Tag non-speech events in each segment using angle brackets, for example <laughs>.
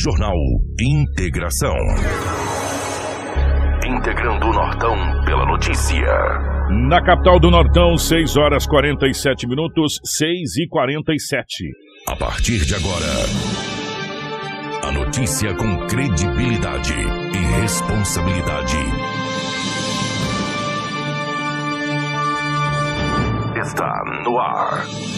Jornal Integração. Integrando o Nortão pela notícia. Na capital do Nortão, 6 horas 47 minutos, 6 e 47. A partir de agora, a notícia com credibilidade e responsabilidade. Está no ar.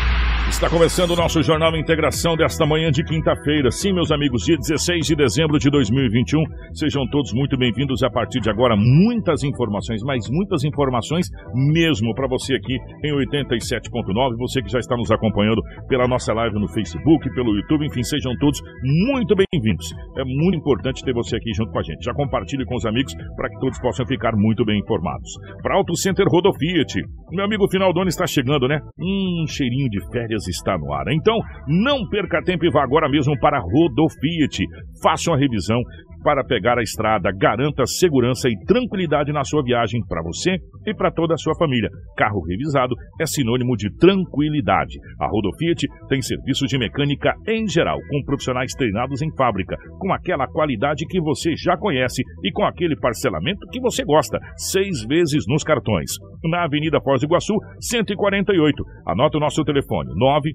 Está começando o nosso Jornal Integração desta manhã de quinta-feira. Sim, meus amigos, dia 16 de dezembro de 2021. Sejam todos muito bem-vindos a partir de agora. Muitas informações, mas muitas informações mesmo para você aqui em 87.9. Você que já está nos acompanhando pela nossa live no Facebook, pelo YouTube, enfim, sejam todos muito bem-vindos. É muito importante ter você aqui junto com a gente. Já compartilhe com os amigos para que todos possam ficar muito bem informados. Para Auto Center Rodofiat. Meu amigo, final do ano está chegando, né? Um cheirinho de férias está no ar. Então, não perca tempo e vá agora mesmo para Rodofiat. Faça uma revisão para pegar a estrada. Garanta segurança e tranquilidade na sua viagem para você e para toda a sua família. Carro revisado é sinônimo de tranquilidade. A Rodofiat tem serviços de mecânica em geral, com profissionais treinados em fábrica, com aquela qualidade que você já conhece e com aquele parcelamento que você gosta, seis vezes nos cartões. Na Avenida Foz do Iguaçu, 148. Anota o nosso telefone, 9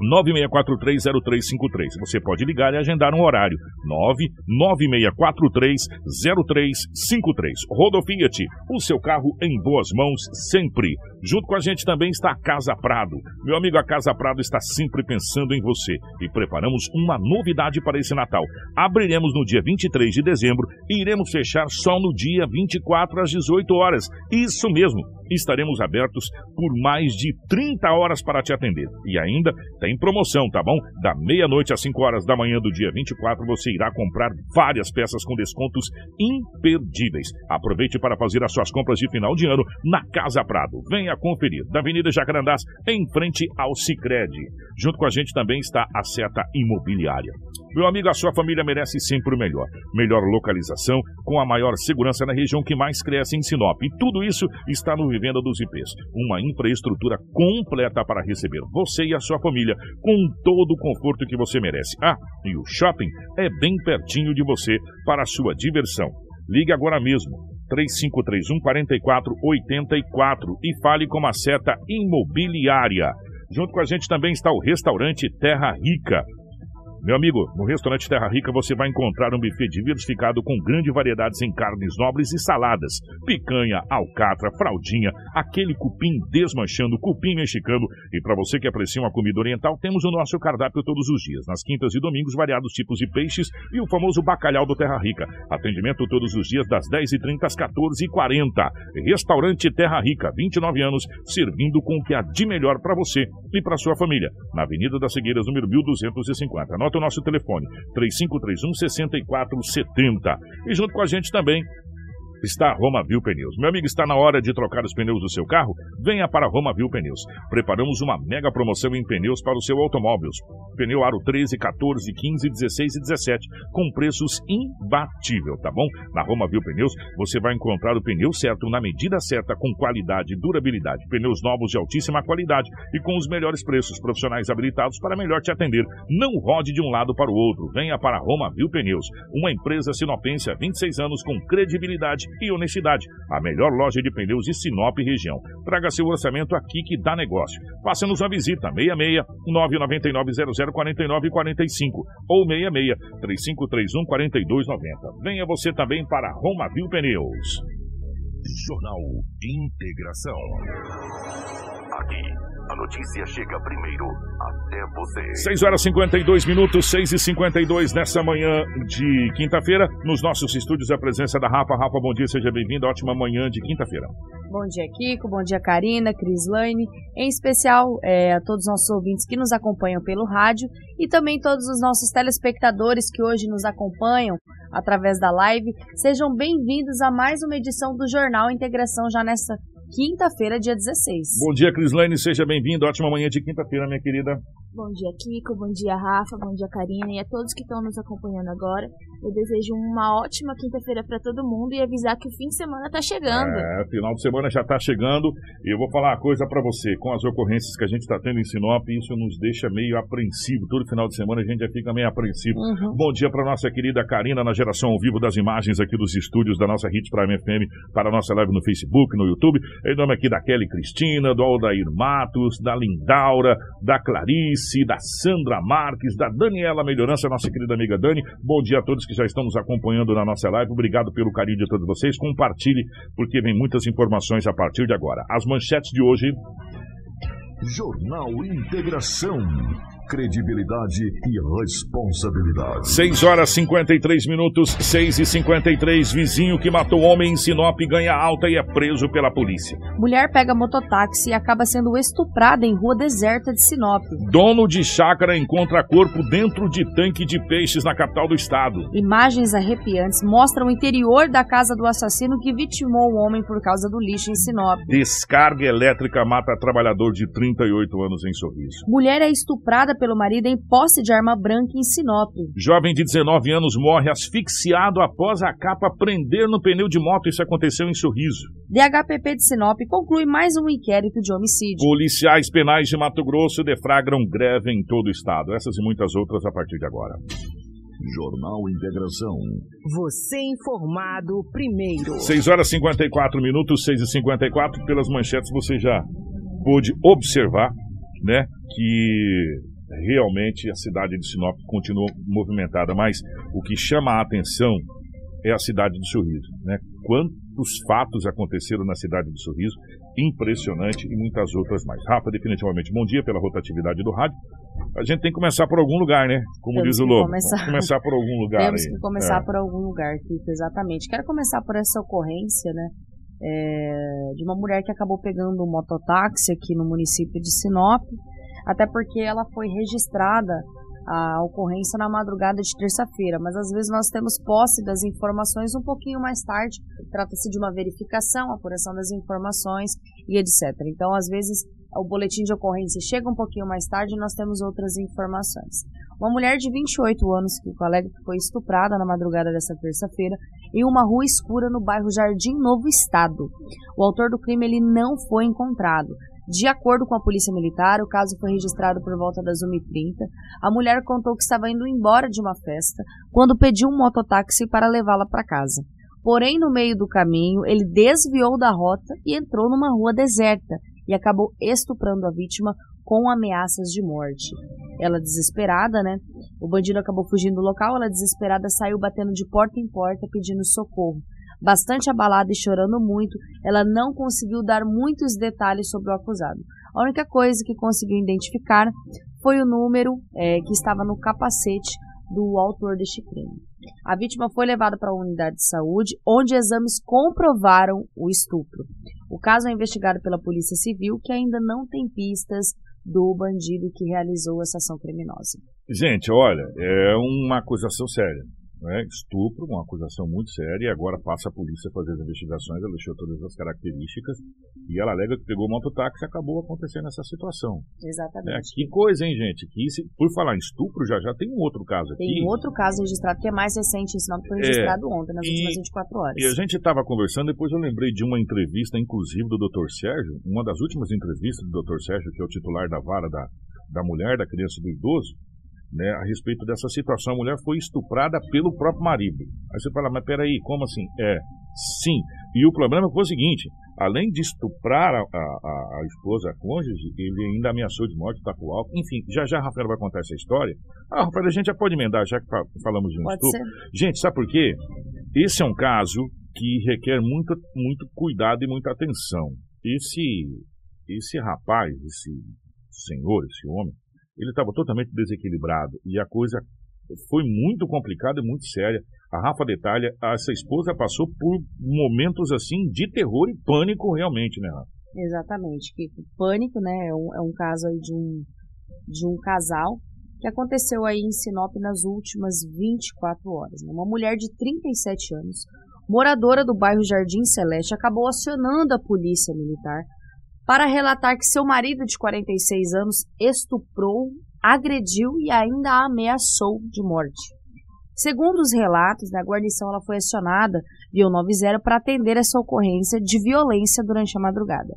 96430353. Você pode ligar e agendar um horário. 996430353. Rodofiat, o seu carro em boas mãos sempre. Junto com a gente também está a Casa Prado. Meu amigo, a Casa Prado está sempre pensando em você e preparamos uma novidade para esse Natal. Abriremos no dia 23 de dezembro e iremos fechar só no dia 24 às 18 horas. Isso mesmo, estaremos abertos por mais de 30 horas para te atender. E ainda tem promoção, tá bom? Da meia-noite às 5 horas da manhã do dia 24 você irá comprar várias peças com descontos imperdíveis. Aproveite para fazer as suas compras de final de ano na Casa Prado. Venha conferir, da Avenida Jacarandás, em frente ao Cicred. Junto com a gente também está a Seta Imobiliária. Meu amigo, a sua família merece sempre o melhor. Melhor localização, com a maior segurança na região que mais cresce em Sinop. E tudo isso está no Vivenda dos IPs. Uma infraestrutura completa para receber você e a sua família com todo o conforto que você merece. Ah, e o shopping é bem pertinho de você para a sua diversão. Ligue agora mesmo. 3531 4484 e fale com a seta imobiliária. Junto com a gente também está o restaurante Terra Rica meu amigo, no restaurante Terra Rica você vai encontrar um buffet diversificado com grande variedades em carnes nobres e saladas. Picanha, alcatra, fraldinha, aquele cupim desmanchando, cupim mexicano. E para você que aprecia uma comida oriental, temos o nosso cardápio todos os dias. Nas quintas e domingos, variados tipos de peixes e o famoso bacalhau do Terra Rica. Atendimento todos os dias das 10h30 às 14h40. Restaurante Terra Rica, 29 anos, servindo com o que há de melhor para você e para sua família. Na Avenida das Cegueiras, número 1250. Anota o nosso telefone, 3531 6470. E junto com a gente também está Roma Viu Pneus. Meu amigo, está na hora de trocar os pneus do seu carro? Venha para Roma Viu Pneus. Preparamos uma mega promoção em pneus para o seu automóvel. Pneu aro 13, 14, 15, 16 e 17, com preços imbatível, tá bom? Na Roma Viu Pneus, você vai encontrar o pneu certo na medida certa, com qualidade e durabilidade. Pneus novos de altíssima qualidade e com os melhores preços. Profissionais habilitados para melhor te atender. Não rode de um lado para o outro. Venha para Roma Viu Pneus, uma empresa sinopense há 26 anos com credibilidade e honestidade. A melhor loja de pneus de Sinop região. Traga seu orçamento aqui que dá negócio. Faça-nos uma visita 66 999 0049 45 ou 66 3531 4290. Venha você também para Romavil Pneus. Jornal Integração. Aqui a notícia chega primeiro até você. 6 horas 52 minutos, 6 e 52 nessa manhã de quinta-feira. Nos nossos estúdios, a presença da Rafa. Rafa, bom dia, seja bem-vindo. Ótima manhã de quinta-feira. Bom dia, Kiko. Bom dia, Karina, Crislaine. Em especial é, a todos os nossos ouvintes que nos acompanham pelo rádio e também todos os nossos telespectadores que hoje nos acompanham através da live. Sejam bem-vindos a mais uma edição do Jornal Integração já nessa quinta-feira, dia 16. Bom dia, Crislane, seja bem-vindo. Ótima manhã de quinta-feira, minha querida. Bom dia, Kiko. Bom dia, Rafa. Bom dia, Karina. E a todos que estão nos acompanhando agora. Eu desejo uma ótima quinta-feira para todo mundo e avisar que o fim de semana está chegando. É, final de semana já está chegando. E eu vou falar uma coisa para você. Com as ocorrências que a gente está tendo em Sinop, isso nos deixa meio apreensivo. Todo final de semana a gente já fica meio apreensivo. Uhum. Bom dia para nossa querida Karina na geração ao vivo das imagens aqui dos estúdios da nossa Hit Prime FM para a nossa live no Facebook, no YouTube. Em nome aqui da Kelly Cristina, do Aldair Matos, da Lindaura, da Clarice, da Sandra Marques, da Daniela Melhorança, nossa querida amiga Dani. Bom dia a todos que já estão nos acompanhando na nossa live. Obrigado pelo carinho de todos vocês. Compartilhe, porque vem muitas informações a partir de agora. As manchetes de hoje. Jornal Integração credibilidade e responsabilidade. 6 horas 53 minutos, 6 e 53. Vizinho que matou homem em Sinop ganha alta e é preso pela polícia. Mulher pega mototáxi e acaba sendo estuprada em rua deserta de Sinop. Dono de chácara encontra corpo dentro de tanque de peixes na capital do estado. Imagens arrepiantes mostram o interior da casa do assassino que vitimou o homem por causa do lixo em Sinop. Descarga elétrica mata trabalhador de 38 anos em Sorriso. Mulher é estuprada pelo marido em posse de arma branca em Sinop. Jovem de 19 anos morre asfixiado após a capa prender no pneu de moto. Isso aconteceu em Sorriso. DHPP de Sinop conclui mais um inquérito de homicídio. Policiais penais de Mato Grosso deflagram greve em todo o estado. Essas e muitas outras a partir de agora. Jornal Integração. Você informado primeiro. 6 horas e 54 minutos, 6 e 54 Pelas manchetes você já pôde observar, né, que realmente a cidade de Sinop continua movimentada, mas o que chama a atenção é a cidade de Sorriso. Né? Quantos fatos aconteceram na cidade de Sorriso, impressionante e muitas outras mais. Rafa, definitivamente, bom dia pela rotatividade do rádio. A gente tem que começar por algum lugar, né? Como Temos diz o Lobo. Começar... começar por algum lugar. Temos aí. que começar é. por algum lugar, Kiko, exatamente. Quero começar por essa ocorrência, né? É, de uma mulher que acabou pegando um mototáxi aqui no município de Sinop até porque ela foi registrada a ocorrência na madrugada de terça-feira, mas às vezes nós temos posse das informações um pouquinho mais tarde. Trata-se de uma verificação, apuração das informações e etc. Então, às vezes, o boletim de ocorrência chega um pouquinho mais tarde e nós temos outras informações. Uma mulher de 28 anos que o colega foi estuprada na madrugada dessa terça-feira em uma rua escura no bairro Jardim Novo Estado. O autor do crime ele não foi encontrado. De acordo com a polícia militar, o caso foi registrado por volta das 1h30. A mulher contou que estava indo embora de uma festa quando pediu um mototáxi para levá-la para casa. Porém, no meio do caminho, ele desviou da rota e entrou numa rua deserta e acabou estuprando a vítima com ameaças de morte. Ela desesperada, né? O bandido acabou fugindo do local, ela desesperada saiu batendo de porta em porta pedindo socorro. Bastante abalada e chorando muito, ela não conseguiu dar muitos detalhes sobre o acusado. A única coisa que conseguiu identificar foi o número é, que estava no capacete do autor deste crime. A vítima foi levada para a unidade de saúde, onde exames comprovaram o estupro. O caso é investigado pela Polícia Civil, que ainda não tem pistas do bandido que realizou essa ação criminosa. Gente, olha, é uma acusação séria né, estupro, uma acusação muito séria, e agora passa a polícia a fazer as investigações, ela deixou todas as características, e ela alega que pegou o mototáxi e acabou acontecendo essa situação. Exatamente. É, que coisa, hein, gente? Que se, por falar em estupro, já, já tem um outro caso aqui. Tem um outro caso registrado que é mais recente, esse nome foi é, registrado é, ontem, nas e, últimas 24 horas. E a gente estava conversando, depois eu lembrei de uma entrevista, inclusive, do Dr. Sérgio, uma das últimas entrevistas do Dr. Sérgio, que é o titular da vara da, da mulher, da criança e do idoso, né, a respeito dessa situação. A mulher foi estuprada pelo próprio marido. Aí você fala, mas peraí, como assim? É, sim. E o problema foi o seguinte: além de estuprar a, a, a esposa, a cônjuge, ele ainda ameaçou de morte, tá com álcool. Enfim, já já a Rafael vai contar essa história. Ah, Rafael, a gente já pode emendar, já que falamos de um pode estupro. Ser. Gente, sabe por quê? Esse é um caso que requer muito, muito cuidado e muita atenção. Esse, esse rapaz, esse senhor, esse homem, ele estava totalmente desequilibrado e a coisa foi muito complicada e muito séria. A Rafa detalha, essa esposa passou por momentos assim de terror e pânico realmente, né, Rafa? Exatamente, pânico, né? É um, é um caso aí de um, de um casal que aconteceu aí em Sinop nas últimas 24 horas. Uma mulher de 37 anos, moradora do bairro Jardim Celeste, acabou acionando a polícia militar para relatar que seu marido de 46 anos estuprou, agrediu e ainda a ameaçou de morte. Segundo os relatos, a guarnição ela foi acionada via 90 para atender essa ocorrência de violência durante a madrugada.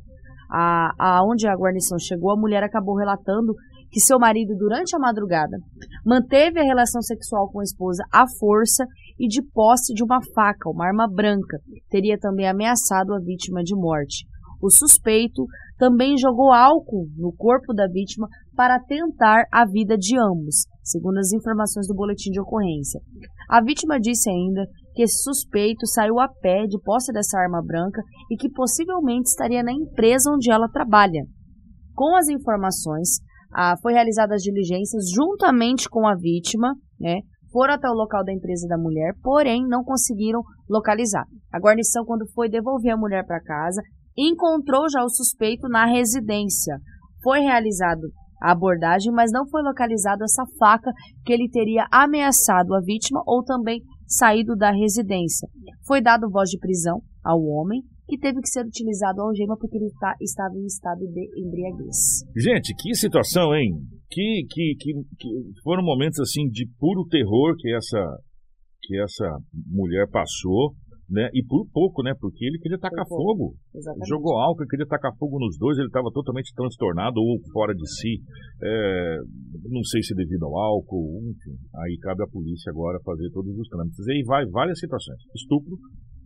A, aonde a guarnição chegou, a mulher acabou relatando que seu marido, durante a madrugada, manteve a relação sexual com a esposa à força e de posse de uma faca, uma arma branca. Teria também ameaçado a vítima de morte. O suspeito também jogou álcool no corpo da vítima para tentar a vida de ambos, segundo as informações do boletim de ocorrência. A vítima disse ainda que esse suspeito saiu a pé de posse dessa arma branca e que possivelmente estaria na empresa onde ela trabalha. Com as informações, ah, foi realizadas diligências juntamente com a vítima, né? Foram até o local da empresa da mulher, porém não conseguiram localizar. A guarnição, quando foi devolver a mulher para casa, encontrou já o suspeito na residência. Foi realizado a abordagem, mas não foi localizado essa faca que ele teria ameaçado a vítima ou também saído da residência. Foi dado voz de prisão ao homem que teve que ser utilizado a algema porque ele tá, estava em estado de embriaguez. Gente, que situação, hein? Que, que, que, que, foram momentos assim de puro terror que essa que essa mulher passou, né? E por pouco, né? Porque ele queria tacar fogo. Exatamente. Jogou álcool, queria tacar fogo nos dois, ele estava totalmente transtornado ou fora de si. É, não sei se devido ao álcool, enfim. Aí cabe à polícia agora fazer todos os trâmites. E aí vai várias situações. Estupro,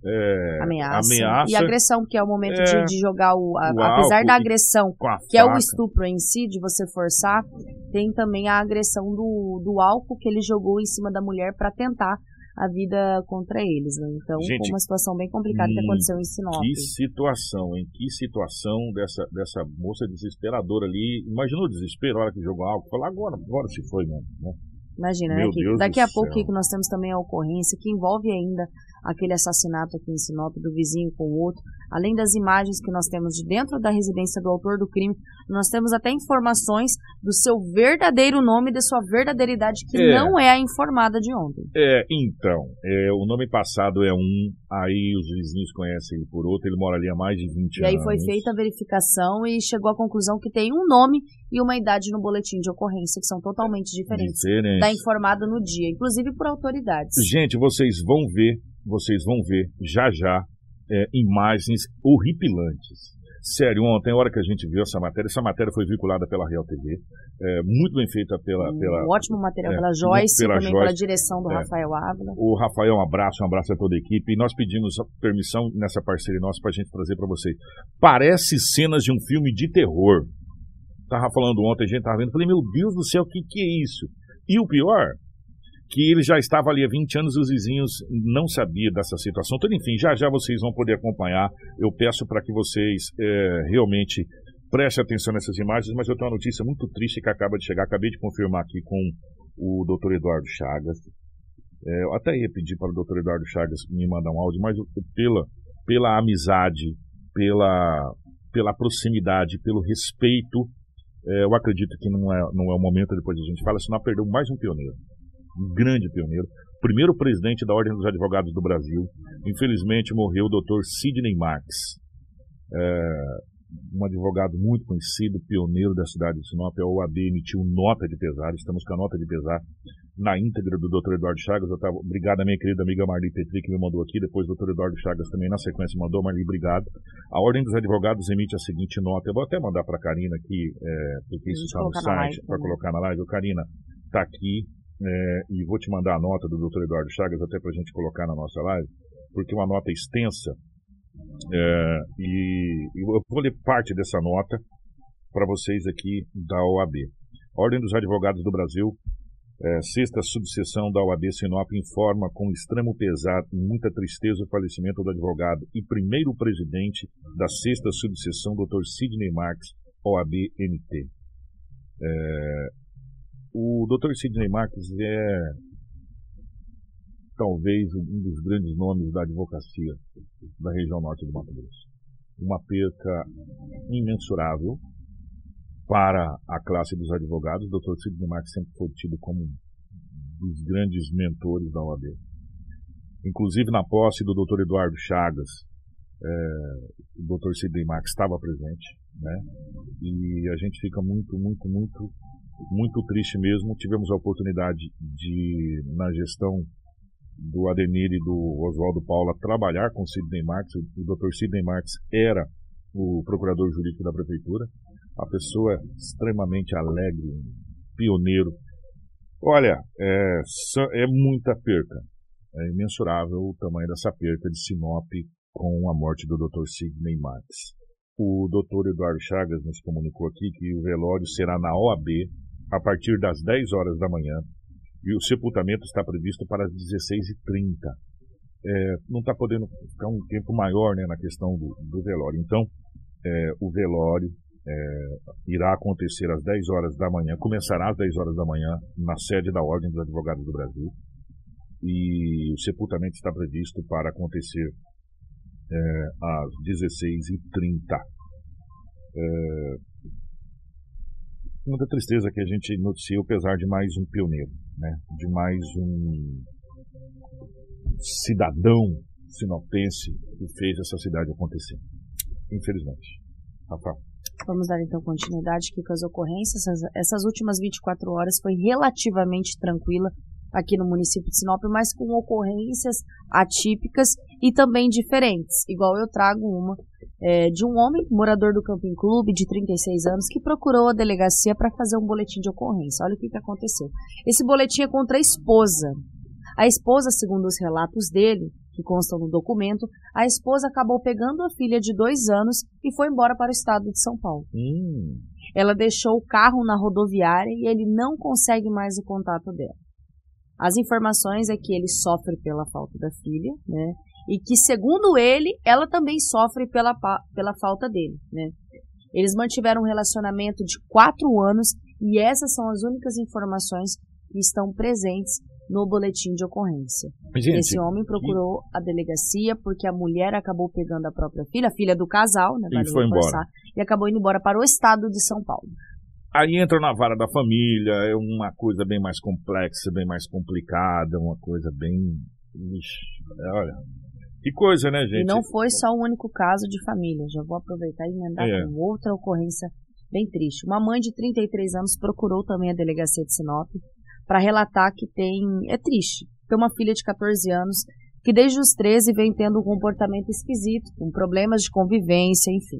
é, ameaça. ameaça. E agressão, que é o momento é, de, de, jogar o. A, o apesar da agressão, que é o estupro em si, de você forçar, tem também a agressão do, do álcool que ele jogou em cima da mulher para tentar a vida contra eles. Né? Então, Gente, foi uma situação bem complicada que aconteceu em Sinop. Que situação, hein? Que situação dessa, dessa moça desesperadora ali. Imaginou o desespero, a hora que jogou álcool? Falou, agora, agora se foi mesmo. Né? Imagina, né? Que daqui a pouco que nós temos também a ocorrência que envolve ainda aquele assassinato aqui em Sinop do vizinho com o outro. Além das imagens que nós temos de dentro da residência do autor do crime, nós temos até informações do seu verdadeiro nome, de sua verdadeira idade, que é. não é a informada de ontem. É, então, é, o nome passado é um, aí os vizinhos conhecem ele por outro, ele mora ali há mais de 20 anos. E aí foi feita a verificação e chegou à conclusão que tem um nome e uma idade no boletim de ocorrência que são totalmente diferentes Diferente. da informada no dia, inclusive por autoridades. Gente, vocês vão ver vocês vão ver já já é, imagens horripilantes. Sério, ontem, a hora que a gente viu essa matéria, essa matéria foi vinculada pela Real TV, é, muito bem feita pela. Um pela ótimo material é, pela Joyce, pela também Joyce, pela direção do é, Rafael Ávila. O Rafael, um abraço, um abraço a toda a equipe. E nós pedimos permissão nessa parceria nossa para a gente trazer para vocês. Parece cenas de um filme de terror. Tava falando ontem, a gente tava vendo, falei, meu Deus do céu, o que, que é isso? E o pior, que ele já estava ali há 20 anos e os vizinhos não sabiam dessa situação. Então, enfim, já já vocês vão poder acompanhar. Eu peço para que vocês é, realmente prestem atenção nessas imagens, mas eu tenho uma notícia muito triste que acaba de chegar. Acabei de confirmar aqui com o doutor Eduardo Chagas. É, eu até ia pedir para o doutor Eduardo Chagas me mandar um áudio, mas pela, pela amizade, pela, pela proximidade, pelo respeito, é, eu acredito que não é, não é o momento depois a gente fala, senão perdeu mais um pioneiro um grande pioneiro, primeiro presidente da Ordem dos Advogados do Brasil. Infelizmente morreu o Dr. Sidney Marx, é, um advogado muito conhecido, pioneiro da cidade de Sinop. A OAB emitiu nota de pesar, estamos com a nota de pesar na íntegra do Dr. Eduardo Chagas. Eu tava, obrigado a minha querida amiga Marli Petri que me mandou aqui, depois o Dr. Eduardo Chagas também na sequência mandou. Marli, obrigado. A Ordem dos Advogados emite a seguinte nota, eu vou até mandar para a Karina aqui, é, porque isso está no site, para colocar na live. Karina, está aqui é, e vou te mandar a nota do Dr. Eduardo Chagas até para a gente colocar na nossa live, porque é uma nota extensa é, e, e, eu vou ler parte dessa nota para vocês aqui da OAB. Ordem dos Advogados do Brasil, é, sexta subseção da OAB Sinop informa com extremo pesar e muita tristeza o falecimento do advogado e primeiro presidente da sexta subseção, Dr. Sidney Marx, OAB-MT. É, o Dr. Sidney Marques é talvez um dos grandes nomes da advocacia da região norte do Mato Grosso. Uma perca imensurável. para a classe dos advogados. O doutor Sidney Marques sempre foi tido como um dos grandes mentores da OAB. Inclusive na posse do doutor Eduardo Chagas, é, o doutor Sidney Marques estava presente, né? E a gente fica muito, muito, muito, muito triste mesmo. Tivemos a oportunidade de, na gestão do Ademir e do Oswaldo Paula, trabalhar com o Sidney Marques. O doutor Sidney Marques era o procurador jurídico da prefeitura, a pessoa extremamente alegre, pioneiro. Olha, é, é muita perca. É imensurável o tamanho dessa perca de Sinop com a morte do Dr. Sidney Marques. O Dr. Eduardo Chagas nos comunicou aqui que o velório será na OAB a partir das 10 horas da manhã e o sepultamento está previsto para as 16h30. É, não está podendo ficar um tempo maior né, na questão do, do velório. Então, é, o velório é, irá acontecer às 10 horas da manhã, começará às 10 horas da manhã na sede da Ordem dos Advogados do Brasil. E o sepultamento está previsto para acontecer é, às 16h30. Muita tristeza que a gente noticia, apesar de mais um pioneiro, né? de mais um cidadão sinopense que fez essa cidade acontecer infelizmente. Rafael. Vamos dar então continuidade aqui com as ocorrências. Essas últimas 24 horas foi relativamente tranquila aqui no município de Sinop, mas com ocorrências atípicas e também diferentes. Igual eu trago uma é, de um homem, morador do Camping Clube, de 36 anos, que procurou a delegacia para fazer um boletim de ocorrência. Olha o que, que aconteceu. Esse boletim é contra a esposa. A esposa, segundo os relatos dele, que constam no documento, a esposa acabou pegando a filha de dois anos e foi embora para o estado de São Paulo. Hum. Ela deixou o carro na rodoviária e ele não consegue mais o contato dela. As informações é que ele sofre pela falta da filha, né? E que, segundo ele, ela também sofre pela, pela falta dele, né? Eles mantiveram um relacionamento de quatro anos e essas são as únicas informações que estão presentes no boletim de ocorrência. Gente, Esse homem procurou a delegacia porque a mulher acabou pegando a própria filha, a filha do casal, né? E foi embora. E acabou indo embora para o estado de São Paulo. Aí entra na vara da família, é uma coisa bem mais complexa, bem mais complicada, uma coisa bem. Ixi, é, olha. Que coisa, né, gente? E não foi só o único caso de família. Já vou aproveitar e emendar é. com outra ocorrência bem triste. Uma mãe de 33 anos procurou também a delegacia de Sinop para relatar que tem. É triste. Tem uma filha de 14 anos que desde os 13 vem tendo um comportamento esquisito, com problemas de convivência, enfim.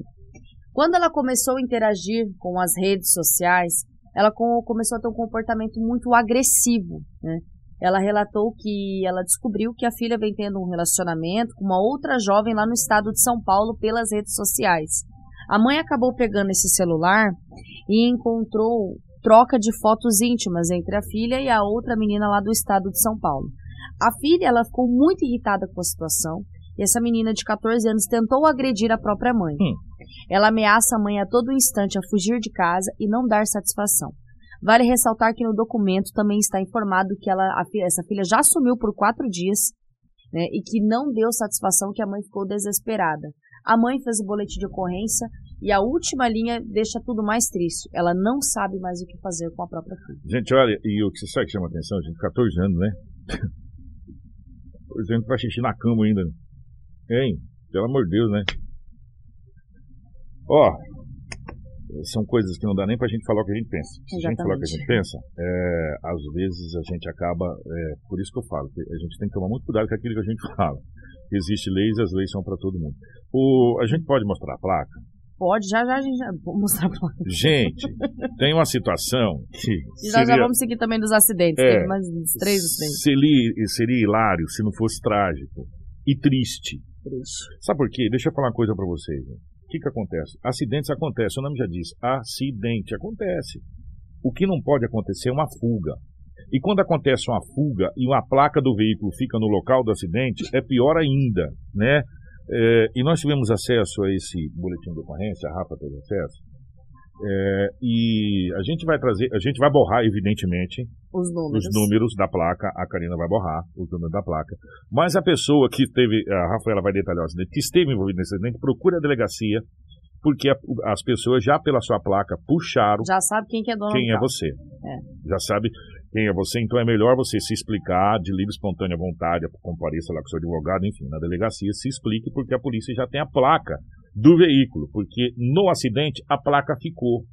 Quando ela começou a interagir com as redes sociais, ela começou a ter um comportamento muito agressivo, né? Ela relatou que ela descobriu que a filha vem tendo um relacionamento com uma outra jovem lá no estado de São Paulo pelas redes sociais. A mãe acabou pegando esse celular e encontrou troca de fotos íntimas entre a filha e a outra menina lá do estado de São Paulo. A filha ela ficou muito irritada com a situação e essa menina de 14 anos tentou agredir a própria mãe. Hum. Ela ameaça a mãe a todo instante a fugir de casa e não dar satisfação. Vale ressaltar que no documento também está informado que ela, a, essa filha já sumiu por quatro dias né, e que não deu satisfação, que a mãe ficou desesperada. A mãe fez o boletim de ocorrência e a última linha deixa tudo mais triste. Ela não sabe mais o que fazer com a própria filha. Gente, olha, e o que você sabe que chama atenção, gente, 14 anos, né? <laughs> 14 anos pra xixi na cama ainda. Né? Hein? Pelo amor de Deus, né? Ó, são coisas que não dá nem pra gente falar o que a gente pensa. Se Exatamente. a gente falar o que a gente pensa, é, às vezes a gente acaba. É, por isso que eu falo, que a gente tem que tomar muito cuidado com aquilo que a gente <laughs> fala. Existem leis, as leis são para todo mundo. O, a gente pode mostrar a placa? Pode, já já a gente já vou mostrar pra Gente, tem uma situação que. E nós já vamos seguir também dos acidentes. É, Teve mais uns três acidentes. Seria, seria hilário se não fosse trágico e triste. Triste. Sabe por quê? Deixa eu falar uma coisa para vocês. gente. O que, que acontece? Acidentes acontecem, o nome já diz, acidente acontece. O que não pode acontecer é uma fuga. E quando acontece uma fuga e uma placa do veículo fica no local do acidente, é pior ainda, né? É, e nós tivemos acesso a esse boletim de ocorrência, a Rafa teve acesso, é, e a gente vai trazer, a gente vai borrar, evidentemente, Os números. os números da placa, a Karina vai borrar os números da placa, mas a pessoa que teve, a Rafaela vai detalhar o acidente, que esteve envolvida nesse acidente, procure a delegacia porque a, as pessoas já pela sua placa puxaram Já sabe quem que é dono quem é carro. você. É. Já sabe quem é você, então é melhor você se explicar de livre espontânea vontade, compareça lá com seu advogado, enfim, na delegacia, se explique, porque a polícia já tem a placa do veículo, porque no acidente a placa ficou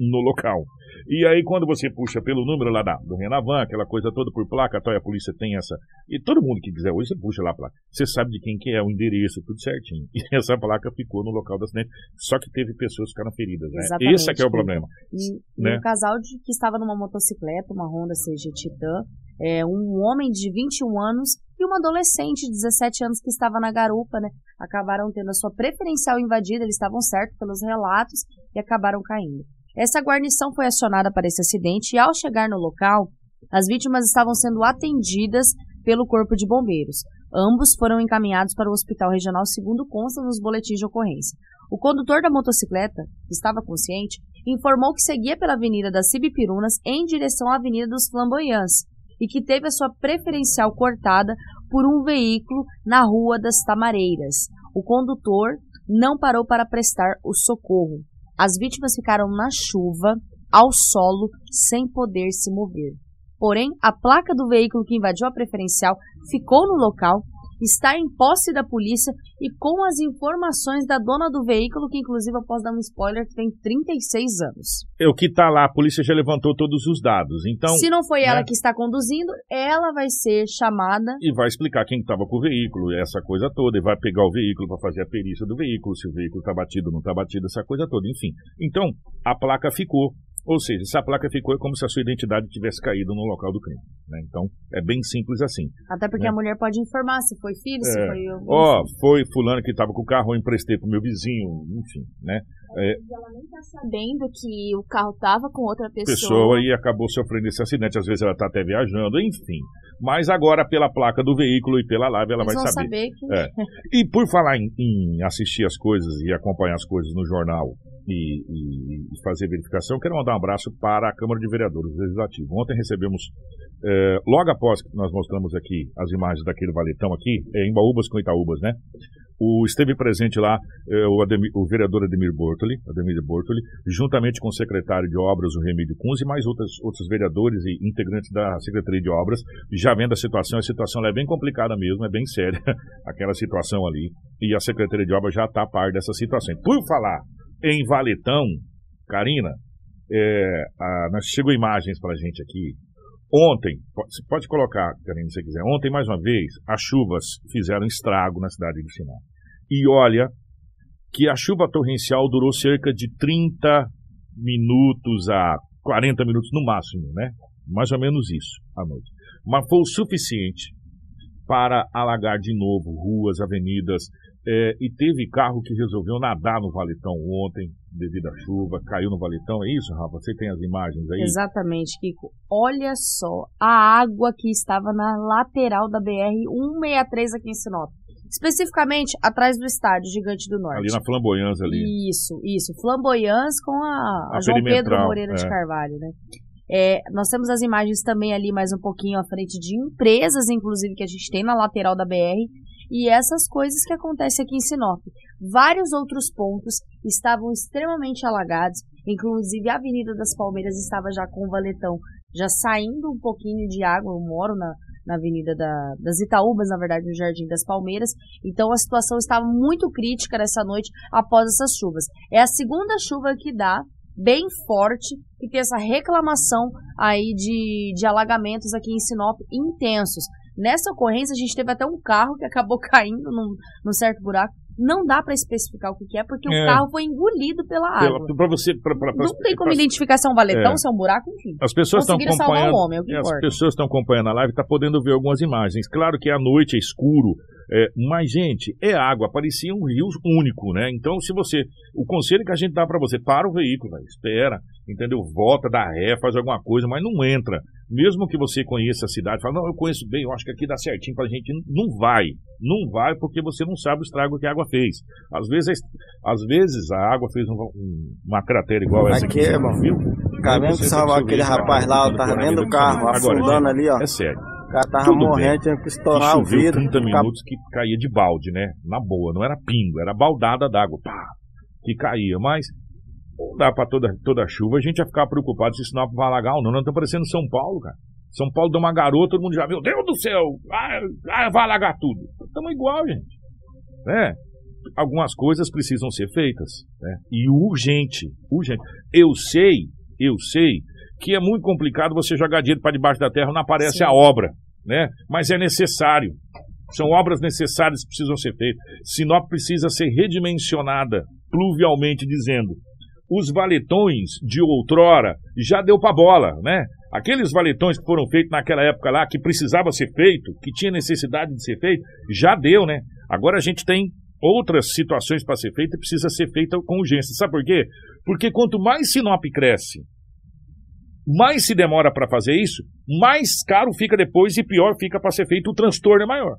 no local. E aí, quando você puxa pelo número lá da, do Renavan, aquela coisa toda por placa, a polícia tem essa. E todo mundo que quiser hoje, você puxa lá a placa. Você sabe de quem que é, o endereço, tudo certinho. <laughs> E essa placa ficou no local do acidente. Só que teve pessoas que ficaram feridas, né? Exatamente. Esse é que é o problema. E, e né? um casal de, que estava numa motocicleta, uma Honda CG Titan, é, um homem de 21 anos e uma adolescente de 17 anos que estava na garupa, né? Acabaram tendo a sua preferencial invadida, eles estavam certos pelos relatos e acabaram caindo. Essa guarnição foi acionada para esse acidente e, ao chegar no local, as vítimas estavam sendo atendidas pelo Corpo de Bombeiros. Ambos foram encaminhados para o Hospital Regional, segundo consta nos boletins de ocorrência. O condutor da motocicleta, que estava consciente, informou que seguia pela Avenida das Cibipirunas em direção à Avenida dos Flamboyants e que teve a sua preferencial cortada por um veículo na Rua das Tamareiras. O condutor não parou para prestar o socorro. As vítimas ficaram na chuva, ao solo, sem poder se mover. Porém, a placa do veículo que invadiu a preferencial ficou no local, está em posse da polícia e com as informações da dona do veículo, que inclusive eu posso dar um spoiler, que tem 36 anos. É o que tá lá, a polícia já levantou todos os dados. Então, Se não foi ela né? que está conduzindo, ela vai ser chamada. e vai explicar quem estava com o veículo, essa coisa toda, e vai pegar o veículo para fazer a perícia do veículo, se o veículo está batido ou não está batido, essa coisa toda, enfim. Então, a placa ficou. Ou seja, se a placa ficou, é como se a sua identidade tivesse caído no local do crime. né? Então, é bem simples assim. Até porque É. a mulher pode informar se foi filho, se É. foi. eu- Ó, foi fulano que estava com o carro, eu emprestei pro meu vizinho, enfim, né? É, ela nem tá sabendo que o carro tava com outra pessoa. pessoa e acabou sofrendo esse acidente. Às vezes ela está até viajando, enfim. Mas agora, pela placa do veículo e pela live, ela Eles vai saber. saber que. É. <laughs> E por falar em, em assistir as coisas e acompanhar as coisas no jornal e, e- e fazer verificação, quero mandar um abraço para a Câmara de Vereadores Legislativo. Ontem recebemos, eh, logo após que nós mostramos aqui as imagens daquele valetão aqui, eh, em Baúbas com Itaúbas, né? O, esteve presente lá eh, o, Ademir- o vereador Ademir Bortoli, Ademir Bortoli, juntamente com o secretário de Obras, o Remídio Kunz, e mais outros, outros vereadores e integrantes da Secretaria de Obras, já vendo a situação. A situação é bem complicada mesmo, é bem séria <laughs> aquela situação ali. E a Secretaria de Obras já está a par dessa situação. Por falar em valetão, Karina, é, a, chegou imagens para a gente aqui. Ontem, pode, pode colocar, Karina, se você quiser. Ontem, mais uma vez, as chuvas fizeram estrago na cidade de Sinop. E olha que a chuva torrencial durou cerca de 30 minutos a 40 minutos no máximo, né? Mais ou menos isso à noite. Mas foi o suficiente para alagar de novo ruas, avenidas, é, e teve carro que resolveu nadar no valetão ontem, devido à chuva, caiu no valetão. É isso, Rafa? Você tem as imagens aí? Exatamente, Kiko. Olha só a água que estava na lateral da BR-163 aqui em Sinop. Especificamente atrás do estádio Gigante do Norte. Ali na Flamboyância ali. Isso, isso. Flamboyãs com a, A a João Pedro Moreira de é. Carvalho, né? É, nós temos as imagens também ali mais um pouquinho à frente de empresas, inclusive, que a gente tem na lateral da BR. E essas coisas que acontecem aqui em Sinop. Vários outros pontos estavam extremamente alagados, inclusive a Avenida das Palmeiras estava já com o valetão já saindo um pouquinho de água. Eu moro na, na Avenida da- das Itaúbas, na verdade, no Jardim das Palmeiras. Então a situação estava muito crítica nessa noite após essas chuvas. É a segunda chuva que dá, bem forte, e tem essa reclamação aí de, de alagamentos aqui em Sinop intensos. Nessa ocorrência, a gente teve até um carro que acabou <laughs> caindo num, num certo buraco. Não dá para especificar o que, que é, porque É. o carro foi engolido pela água. Para você. Pra, pra, pra- Não tem como identificar se é um valetão, É. se é um buraco, enfim. As pessoas estão acompanhando. o homem, é É, as pessoas estão acompanhando a live, tá podendo ver algumas imagens. Claro que à noite é escuro, é, mas gente, é água, parecia um rio único, né? Então, se você, o conselho que a gente dá para você, para o veículo, velho, espera, entendeu? Volta, dá ré, faz alguma coisa, mas não entra. Mesmo que você conheça a cidade, fala, não, eu conheço bem, eu acho que aqui dá certinho pra gente. Não vai, não vai porque você não sabe o estrago que a água fez. Às vezes, às vezes a água fez um- um- uma cratera igual essa aqui, viu? Acabamos de salvar aquele rapaz lá, eu tava por dentro do ali, carro, afundando ali, ó. É sério. O cara tava tudo morrendo, tinha que Que estourar o vidro. 30 Ficar- minutos que caía de balde, né? Na boa, não era pingo, era baldada d'água. Pá. que caía. Mas não dá para toda, toda chuva a gente ia ficar preocupado se Sinop vai alagar ou não. Não está parecendo São Paulo, cara. São Paulo deu uma garota, todo mundo já, meu Deus do céu, ah, ah, vai alagar tudo. Estamos igual, gente. Né? Algumas coisas precisam ser feitas. Né? E urgente, urgente. Eu sei, eu sei que é muito complicado você jogar dinheiro para debaixo da terra, não aparece Sim. a obra, né? Mas é necessário. São obras necessárias que precisam ser feitas. Sinop precisa ser redimensionada, pluvialmente dizendo. Os valetões de outrora já deu para bola, né? Aqueles valetões que foram feitos naquela época lá, que precisava ser feito, que tinha necessidade de ser feito, já deu, né? Agora a gente tem outras situações para ser feita e precisa ser feita com urgência. Sabe por quê? Porque quanto mais Sinop cresce, mais se demora para fazer isso, mais caro fica depois e pior fica para ser feito, o transtorno é maior.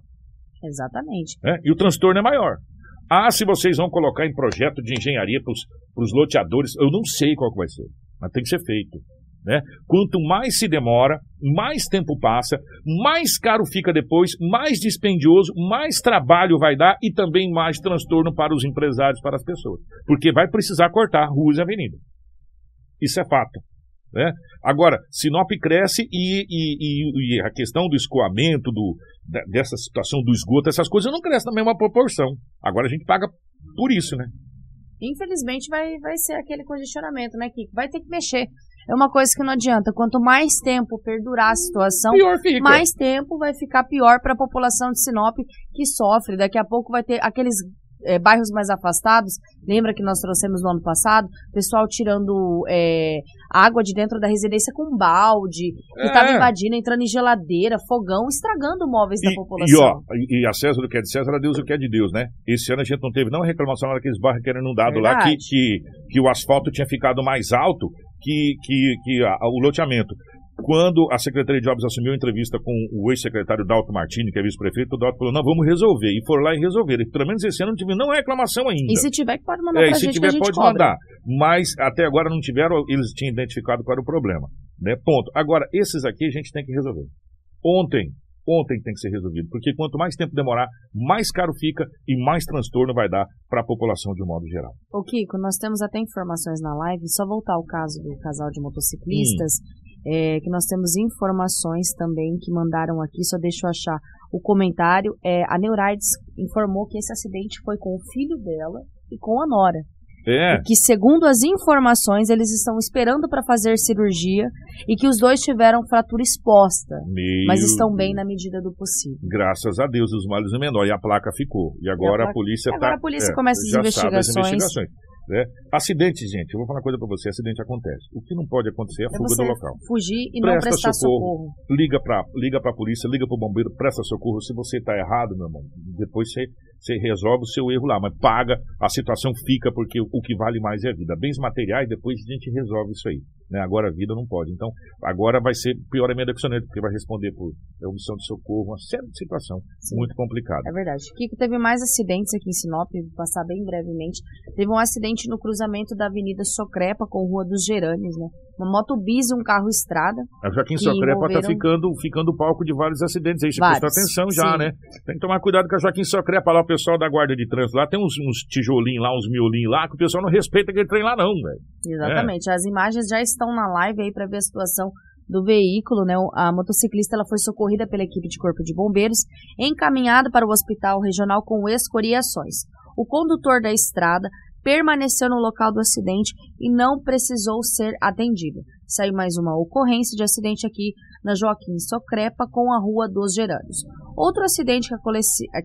Exatamente. É? E o transtorno é maior. Ah, se vocês vão colocar em projeto de engenharia para os loteadores, eu não sei qual que vai ser, mas tem que ser feito. Né? Quanto mais se demora, mais tempo passa, mais caro fica depois, mais dispendioso, mais trabalho vai dar e também mais transtorno para os empresários, para as pessoas. Porque vai precisar cortar ruas e avenidas. Isso é fato. Né? Agora, Sinop cresce e, e, e, e, a questão do escoamento, do, dessa situação do esgoto, essas coisas não crescem na mesma proporção. Agora a gente paga por isso, né? Infelizmente vai, vai ser aquele congestionamento, né, Kiko? Vai ter que mexer. É uma coisa que não adianta. Quanto mais tempo perdurar a situação, mais tempo vai ficar pior para a população de Sinop que sofre. Daqui a pouco vai ter aqueles é, bairros mais afastados, lembra que nós trouxemos no ano passado, pessoal tirando é, água de dentro da residência com balde, que estava é. invadindo, entrando em geladeira, fogão, estragando móveis e, da população. E, ó, e, a César o que é de César, a Deus o que é de Deus, né? Esse ano a gente não teve nenhuma reclamação naqueles bairros que eram inundados lá, que, que, que o asfalto tinha ficado mais alto que, que, que a, o loteamento. Quando a Secretaria de Obras assumiu a entrevista com o ex-secretário Dalto Martini, que é vice-prefeito, o Dalto falou, não, vamos resolver. E foram lá e resolveram. Pelo menos esse ano não tive nenhuma reclamação ainda. E se tiver, pode mandar é, pra se gente tiver, pode cobra. mandar. Mas até agora não tiveram, eles tinham identificado qual era o problema. Né? Ponto. Agora, esses aqui a gente tem que resolver. Ontem, ontem tem que ser resolvido, porque quanto mais tempo demorar, mais caro fica e mais transtorno vai dar para a população de um modo geral. Ô Kiko, nós temos até informações na live, só voltar ao caso do casal de motociclistas, hum é, que nós temos informações também que mandaram aqui, só deixa eu achar o comentário. É, a Neurides informou que esse acidente foi com o filho dela e com a Nora. É. E que, segundo as informações, eles estão esperando para fazer cirurgia e que os dois tiveram fratura exposta, Meu mas estão bem na medida do possível. Graças a Deus, os males é menor. E a placa ficou. E agora a, placa... a, polícia está. Agora a polícia é, começa as investigações. as investigações. Né? Acidente, gente, eu vou falar uma coisa para você: acidente acontece. O que não pode acontecer é a é fuga do local. Fugir e presta não prestar socorro. socorro. Liga para liga a polícia, liga para o bombeiro, presta socorro. Se você está errado, meu irmão, depois você, você resolve o seu erro lá, mas paga, a situação fica, porque o que vale mais é a vida. Bens materiais, depois a gente resolve isso aí. Né? Agora a vida não pode. Então, agora vai ser pior a opcionante, porque vai responder por omissão de socorro, uma série de situação Sim. muito complicada. É verdade. Kiko teve mais acidentes aqui em Sinop, vou passar bem brevemente. Teve um acidente no cruzamento da Avenida Socrepa com Rua dos Gerânios, né? Uma moto bis e um carro estrada. A Joaquim Socrepa tá envolveram... tá ficando, ficando palco de vários acidentes aí. Você prestou atenção já, Sim. né? Tem que tomar cuidado com a Joaquim Socrepa lá, o pessoal da guarda de trânsito lá. Tem uns, uns tijolinhos lá, uns miolinhos lá, que o pessoal não respeita aquele trem lá, não, velho. Exatamente. É. As imagens já estão na live aí para ver a situação do veículo, né? A motociclista ela foi socorrida pela equipe de corpo de bombeiros, encaminhada para o hospital regional com escoriações. O condutor da estrada permaneceu no local do acidente e não precisou ser atendido. Saiu mais uma ocorrência de acidente aqui na Joaquim Socrepa com a Rua dos Gerânios. Outro acidente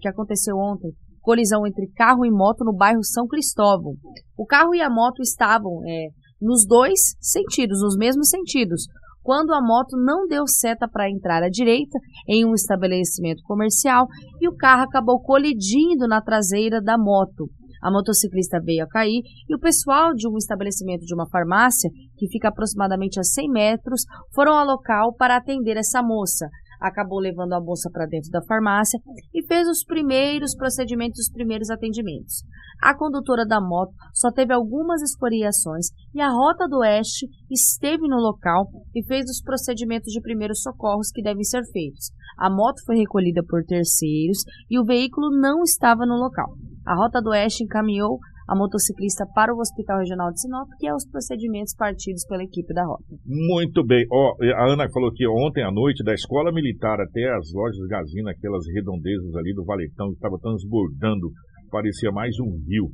que aconteceu ontem, colisão entre carro e moto no bairro São Cristóvão. O carro e a moto estavam é, nos dois sentidos, nos mesmos sentidos, quando a moto não deu seta para entrar à direita em um estabelecimento comercial e o carro acabou colidindo na traseira da moto. A motociclista veio a cair e o pessoal de um estabelecimento de uma farmácia, que fica aproximadamente a 100 metros, foram ao local para atender essa moça. Acabou levando a moça para dentro da farmácia e fez os primeiros procedimentos, os primeiros atendimentos. A condutora da moto só teve algumas escoriações e a Rota do Oeste esteve no local e fez os procedimentos de primeiros socorros que devem ser feitos. A moto foi recolhida por terceiros e o veículo não estava no local. A Rota do Oeste encaminhou a motociclista para o Hospital Regional de Sinop, que é os procedimentos partidos pela equipe da rota. Muito bem. Ó, a Ana falou que ontem à noite, da escola militar até as lojas de gasina, aquelas redondezas ali do Valetão, estava transbordando, parecia mais um rio.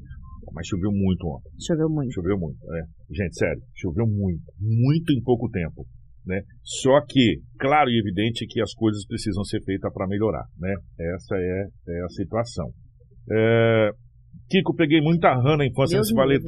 Mas choveu muito ontem. Choveu muito. Choveu muito, é. Gente, sério, choveu muito. Muito em pouco tempo. Né? Só que, claro e evidente que as coisas precisam ser feitas para melhorar. Né? Essa é, é a situação. É, Kiko, peguei muita rã na infância Deus nesse livre.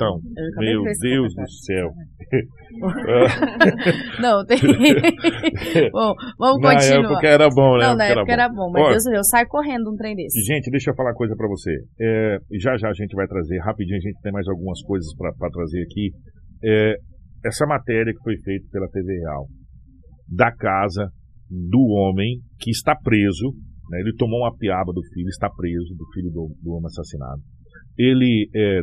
Meu Deus do céu. <laughs> Não, tem. <laughs> bom, vamos Na continuar. época era bom, né? Não, na época era bom, mas Olha, Deus eu saio correndo um trem desse. Gente, deixa eu falar uma coisa pra você. É, já já a gente vai trazer, rapidinho a gente tem mais algumas coisas pra pra trazer aqui. É, essa matéria que foi feita pela TV Real, da casa do homem que está preso, né, ele tomou uma piaba do filho, está preso, do filho do, do homem assassinado. Ele é,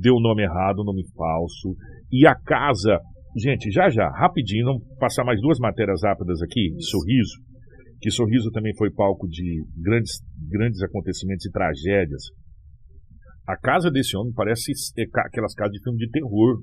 deu o nome errado, nome falso, e a casa, gente, já já, rapidinho, vamos passar mais duas matérias rápidas aqui, Sorriso, que Sorriso também foi palco de grandes, grandes acontecimentos e tragédias. A casa desse homem parece é aquelas casas de filme de terror,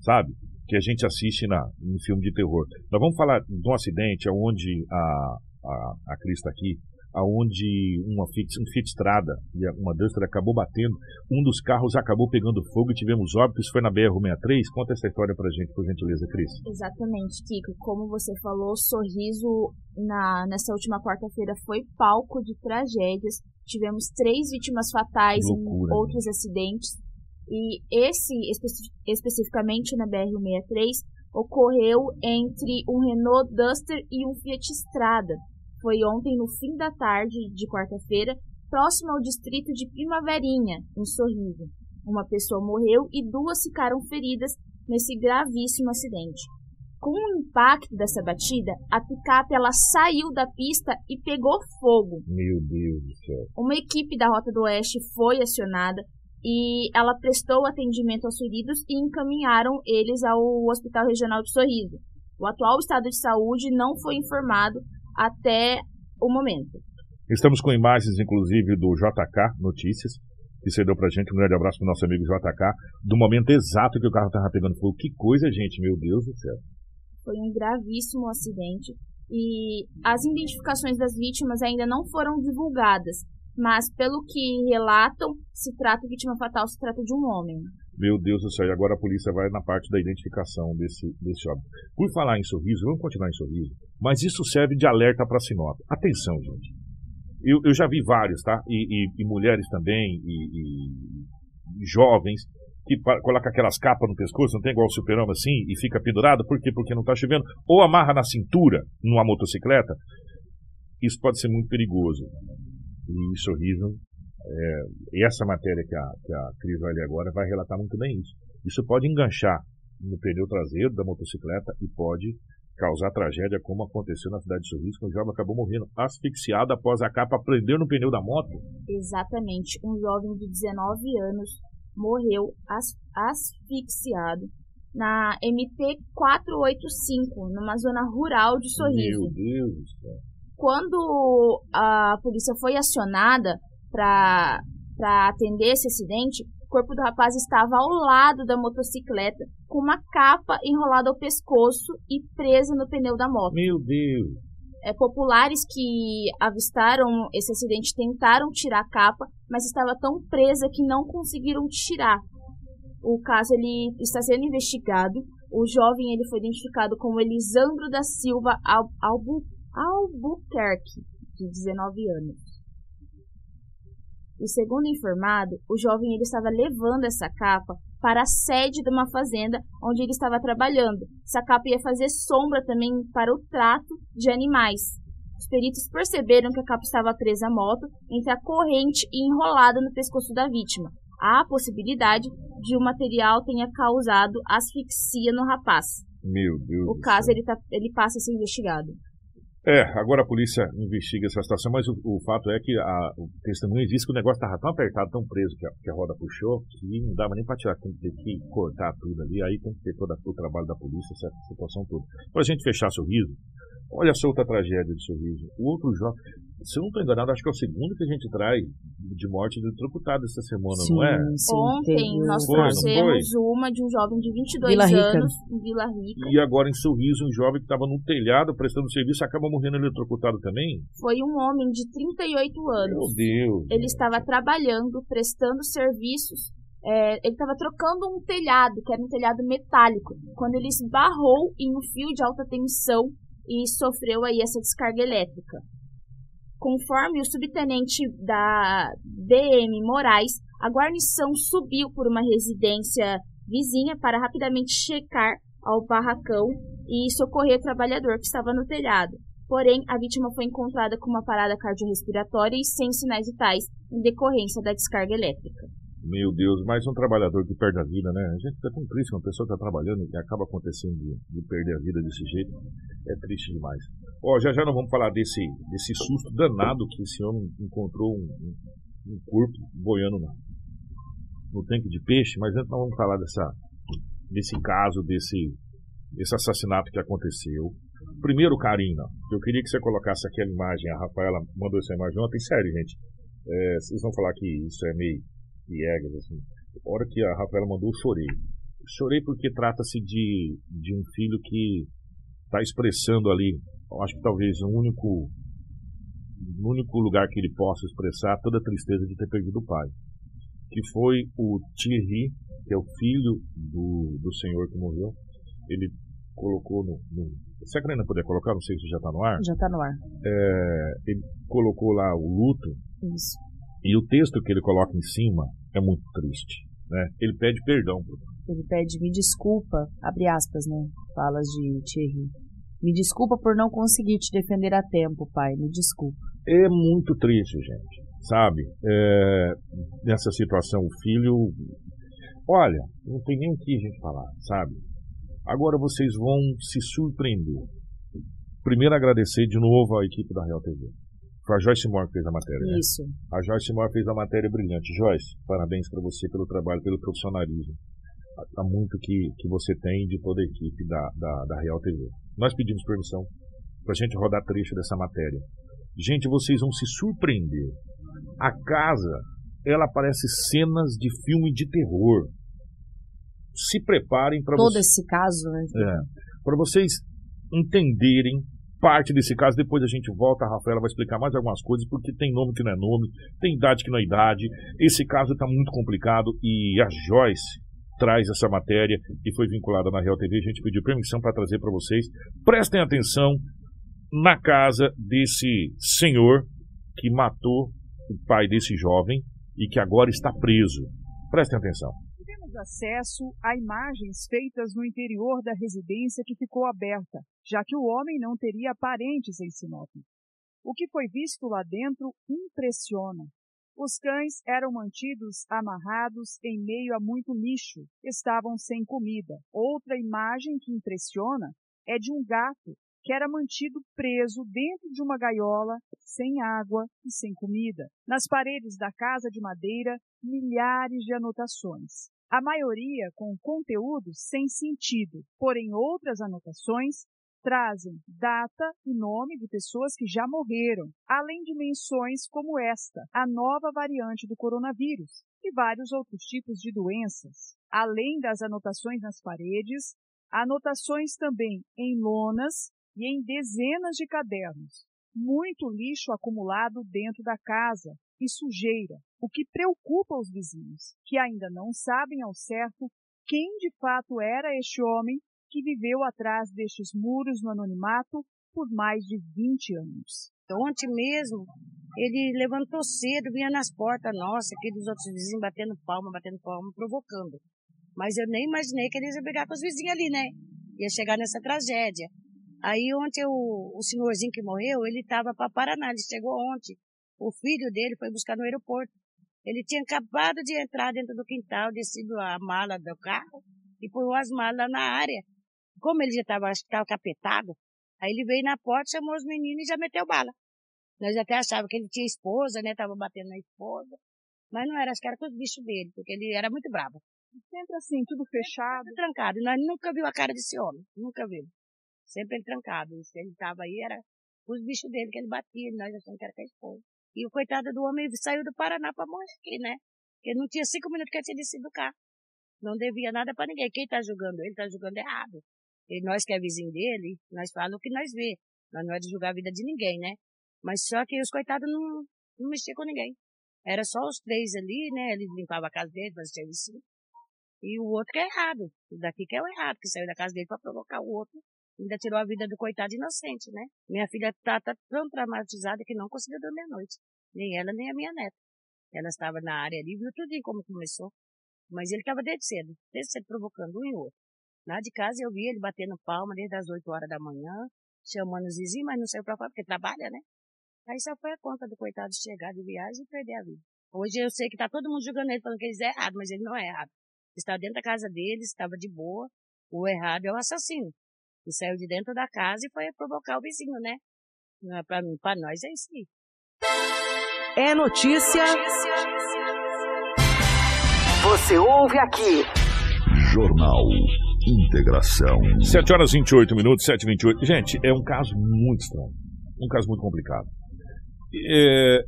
sabe? Que a gente assiste na, em filme de terror. Nós vamos falar de um acidente onde a, a, a Cris está aqui, aonde uma Fiat, um Fiat Strada e uma Duster acabou batendo, um dos carros acabou pegando fogo e tivemos óbitos, foi na BR-63. Conta essa história pra gente, por gentileza, Cris. Exatamente, Kiko. Como você falou, Sorriso na, nessa última quarta-feira foi palco de tragédias. Tivemos três vítimas fatais Loucura, em outros acidentes. E esse, especi- especificamente na BR-163, ocorreu entre um Renault Duster e um Fiat Strada. Foi ontem, no fim da tarde de quarta-feira, próximo ao distrito de Primaverinha, em Sorriso. Uma pessoa morreu e duas ficaram feridas nesse gravíssimo acidente. Com o impacto dessa batida, a picape ela saiu da pista e pegou fogo. Meu Deus do céu. Uma equipe da Rota do Oeste foi acionada e ela prestou atendimento aos feridos e encaminharam eles ao Hospital Regional de Sorriso. O atual estado de saúde não foi informado até o momento. Estamos com imagens, inclusive, do JK Notícias, que cedeu pra gente. Um grande abraço pro nosso amigo JK, do momento exato que o carro estava pegando fogo. Que coisa, gente, meu Deus do céu. Foi um gravíssimo acidente e as identificações das vítimas ainda não foram divulgadas, mas pelo que relatam, se trata vítima fatal, se trata de um homem. Meu Deus do céu. E agora a polícia vai na parte da identificação desse, desse óbito. Por falar em sorriso, vamos continuar em sorriso, mas isso serve de alerta para Sinop. Atenção, gente. Eu, eu já vi vários, tá? E, e- e mulheres também, e, e jovens, que coloca aquelas capas no pescoço, não tem igual o super-homem assim, e fica pendurado. Por quê? Porque não tá chovendo. Ou amarra na cintura, numa motocicleta. Isso pode ser muito perigoso. E sorriso, é, e essa matéria que a, que a Cris vai ler agora vai relatar muito bem isso. Isso pode enganchar no pneu traseiro da motocicleta e pode causar tragédia, como aconteceu na cidade de Sorriso, que um jovem acabou morrendo asfixiado após a capa prender no pneu da moto. Exatamente, um jovem de 19 anos morreu as- asfixiado na MT 485, numa zona rural de Sorriso. Meu Deus do céu. Quando a polícia foi acionada para atender esse acidente, corpo do rapaz estava ao lado da motocicleta, com uma capa enrolada ao pescoço e presa no pneu da moto. Meu Deus. É, populares que avistaram esse acidente tentaram tirar a capa, mas estava tão presa que não conseguiram tirar. O caso ele está sendo investigado. O jovem ele foi identificado como Elisandro da Silva Al- Albu, Albuquerque, de 19 anos. E segundo informado, o jovem ele estava levando essa capa para a sede de uma fazenda onde ele estava trabalhando. Essa capa ia fazer sombra também para o trato de animais. Os peritos perceberam que a capa estava presa à moto entre a corrente e enrolada no pescoço da vítima. Há a possibilidade de o material tenha causado asfixia no rapaz. Meu Deus. O caso ele, tá, ele passa a ser investigado. É, agora a polícia investiga essa situação, mas o, o fato é que a, o testemunho disse que o negócio estava tão apertado, tão preso, que a, que a roda puxou, que não dava nem para tirar, tem que ter que cortar tudo ali, aí tem que ter todo o trabalho da polícia, essa situação toda. Para a gente fechar sorriso, Olha só outra tragédia de sorriso. O outro jovem. Se eu não estou enganado, acho que é o segundo que a gente traz de morte eletrocutado essa semana, sim, não é? Sim, Ontem teve- nós Foi, trouxemos uma de um jovem de 22 Vila anos em Vila Rica. E agora em sorriso, um jovem que estava no telhado prestando serviço acaba morrendo eletrocutado também? Foi um homem de 38 Meu anos. Deus. Ele estava trabalhando, prestando serviços. é, ele estava trocando um telhado, que era um telhado metálico, quando ele esbarrou em um fio de alta tensão e sofreu aí essa descarga elétrica. Conforme o subtenente da DM Moraes, a guarnição subiu por uma residência vizinha para rapidamente checar ao barracão e socorrer o trabalhador que estava no telhado. Porém, a vítima foi encontrada com uma parada cardiorrespiratória e sem sinais vitais em decorrência da descarga elétrica. Meu Deus, mais um trabalhador que perde a vida, né? A gente fica tão triste quando a pessoa está trabalhando e acaba acontecendo de, de perder a vida desse jeito. É triste demais. Ó, já já nós vamos falar desse, desse susto danado que esse homem encontrou um, um, corpo boiando no, no tanque de peixe, mas antes nós vamos falar dessa, desse caso, desse, desse assassinato que aconteceu. Primeiro, Karina, eu queria que você colocasse aquela imagem, a Rafaela mandou essa imagem ontem, sério, gente. É, vocês vão falar que isso é meio assim. A hora que a Rafaela mandou, eu chorei. Chorei porque trata-se de, de um filho que está expressando ali, eu acho que talvez o único, o único lugar que ele possa expressar toda a tristeza de ter perdido o pai. Que foi o Thierry, que é o filho do, do senhor que morreu. Ele colocou no. no se a Karina puder colocar, não sei se já está no ar. Já tá no ar. É, ele colocou lá o luto Isso. E o texto que ele coloca em cima é muito triste. Né? Ele pede perdão. Ele pede me desculpa, abre aspas, né? Falas de Thierry. Me desculpa por não conseguir te defender a tempo, pai. Me desculpa. É muito triste, gente. Sabe? É, nessa situação, o filho. Olha, não tem nem o que a gente falar, sabe? Agora vocês vão se surpreender. Primeiro, agradecer de novo à equipe da Real TV. Foi a Joyce Moore que fez a matéria, né? Isso. A Joyce Moore fez a matéria brilhante. Joyce, parabéns para você pelo trabalho, pelo profissionalismo. Há muito que, que você tem de toda a equipe da, da, da Real TV. Nós pedimos permissão para a gente rodar trecho dessa matéria. Gente, vocês vão se surpreender. A casa, ela parece cenas de filme de terror. Se preparem para Todo esse caso, né? É, para vocês entenderem parte desse caso, depois a gente volta, a Rafaela vai explicar mais algumas coisas, porque tem nome que não é nome, tem idade que não é idade. Esse caso está muito complicado e a Joyce traz essa matéria e foi vinculada na Real TV. A gente pediu permissão para trazer para vocês. Prestem atenção na casa desse senhor que matou o pai desse jovem e que agora está preso. Prestem atenção. Acesso a imagens feitas no interior da residência que ficou aberta, já que o homem não teria parentes em Sinop. O que foi visto lá dentro impressiona. Os cães eram mantidos amarrados em meio a muito lixo, estavam sem comida. Outra imagem que impressiona é de um gato que era mantido preso dentro de uma gaiola, sem água e sem comida. Nas paredes da casa de madeira, milhares de anotações. A maioria com conteúdo sem sentido, porém outras anotações trazem data e nome de pessoas que já morreram, além de menções como esta, a nova variante do coronavírus, e vários outros tipos de doenças. Além das anotações nas paredes, anotações também em lonas e em dezenas de cadernos. Muito lixo acumulado dentro da casa e sujeira, o que preocupa os vizinhos, que ainda não sabem ao certo quem de fato era este homem que viveu atrás destes muros no anonimato por mais de 20 anos. Ontem mesmo, ele levantou cedo, vinha nas portas nossas, aqueles outros vizinhos batendo palma, batendo palma, provocando. Mas eu nem imaginei que eles iam brigar com os vizinhos ali, né? Ia chegar nessa tragédia. Aí ontem o, o senhorzinho que morreu, ele estava para Paraná, ele chegou ontem. O filho dele foi buscar no aeroporto. Ele tinha acabado de entrar dentro do quintal, descido a mala do carro e pôs as malas na área. Como ele já estava, acho que estava capetado, aí ele veio na porta, chamou os meninos e já meteu bala. Nós até achávamos que ele tinha esposa, né? Tava batendo na esposa. Mas não era, acho que era com os bichos dele, porque ele era muito bravo. Sempre assim, tudo fechado. Tudo trancado. Nós nunca viu a cara desse homem. Nunca viu. Sempre ele trancado. E se ele tava aí, era os bichos dele que ele batia, nós achamos que era com a esposa. E o coitado do homem saiu do Paraná para morrer aqui, né? Porque não tinha cinco minutos que ele tinha descido do carro. Não devia nada para ninguém. Quem tá julgando ele, tá julgando errado. Nós que é vizinho dele, nós falamos o que nós vê. Nós não é de julgar a vida de ninguém, né? Mas só que os coitados não, não mexiam com ninguém. Era só os três ali, né? Ele limpava a casa dele, fazia serviço. E o outro que é errado. O daqui que é o errado, que saiu da casa dele para provocar o outro. Ainda tirou a vida do coitado inocente, né? Minha filha tá, tá tão traumatizada que não conseguiu dormir à noite. Nem ela, nem a minha neta. Ela estava na área ali, viu tudo como começou. Mas ele estava desde cedo, desde cedo provocando um e outro. Lá de casa eu vi ele batendo palma desde as 8 horas da manhã, chamando os vizinhos, mas não saiu pra fora porque trabalha, né? Aí só foi a conta do coitado chegar de viagem e perder a vida. Hoje eu sei que tá todo mundo julgando ele, falando que ele é errado, mas ele não é errado. Está dentro da casa dele, estava de boa. O errado é o assassino. Que saiu de dentro da casa e foi provocar o vizinho, né? Para para nós é isso aí. É notícia. Você ouve aqui. Jornal Integração. 7 horas e 28 minutos, 7 e 28. Gente, é um caso muito estranho. Um caso muito complicado. É,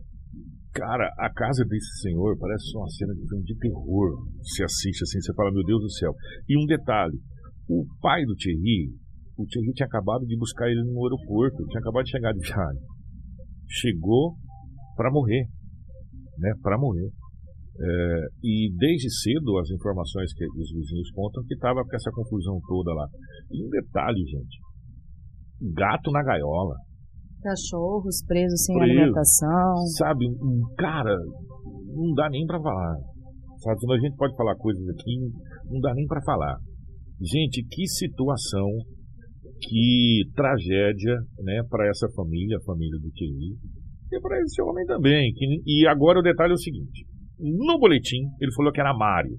cara, a casa desse senhor parece uma cena de filme de terror. Se assiste assim, você fala, meu Deus do céu. E um detalhe: o pai do Thierry, o Thierry tinha acabado de buscar ele no aeroporto, tinha acabado de chegar de viagem. Chegou para morrer, né? Para morrer. É, e desde cedo as informações que os vizinhos contam que estava com essa confusão toda lá. E um detalhe, gente: gato na gaiola. Cachorros presos sem Preso. alimentação. Sabe, um cara, não dá nem para falar. Sabe, a gente pode falar coisas aqui, não dá nem para falar. Gente, que situação, que tragédia, né, para essa família, a família do Thierry, e para esse homem também. Que, e agora o detalhe é o seguinte: no boletim, ele falou que era Mário.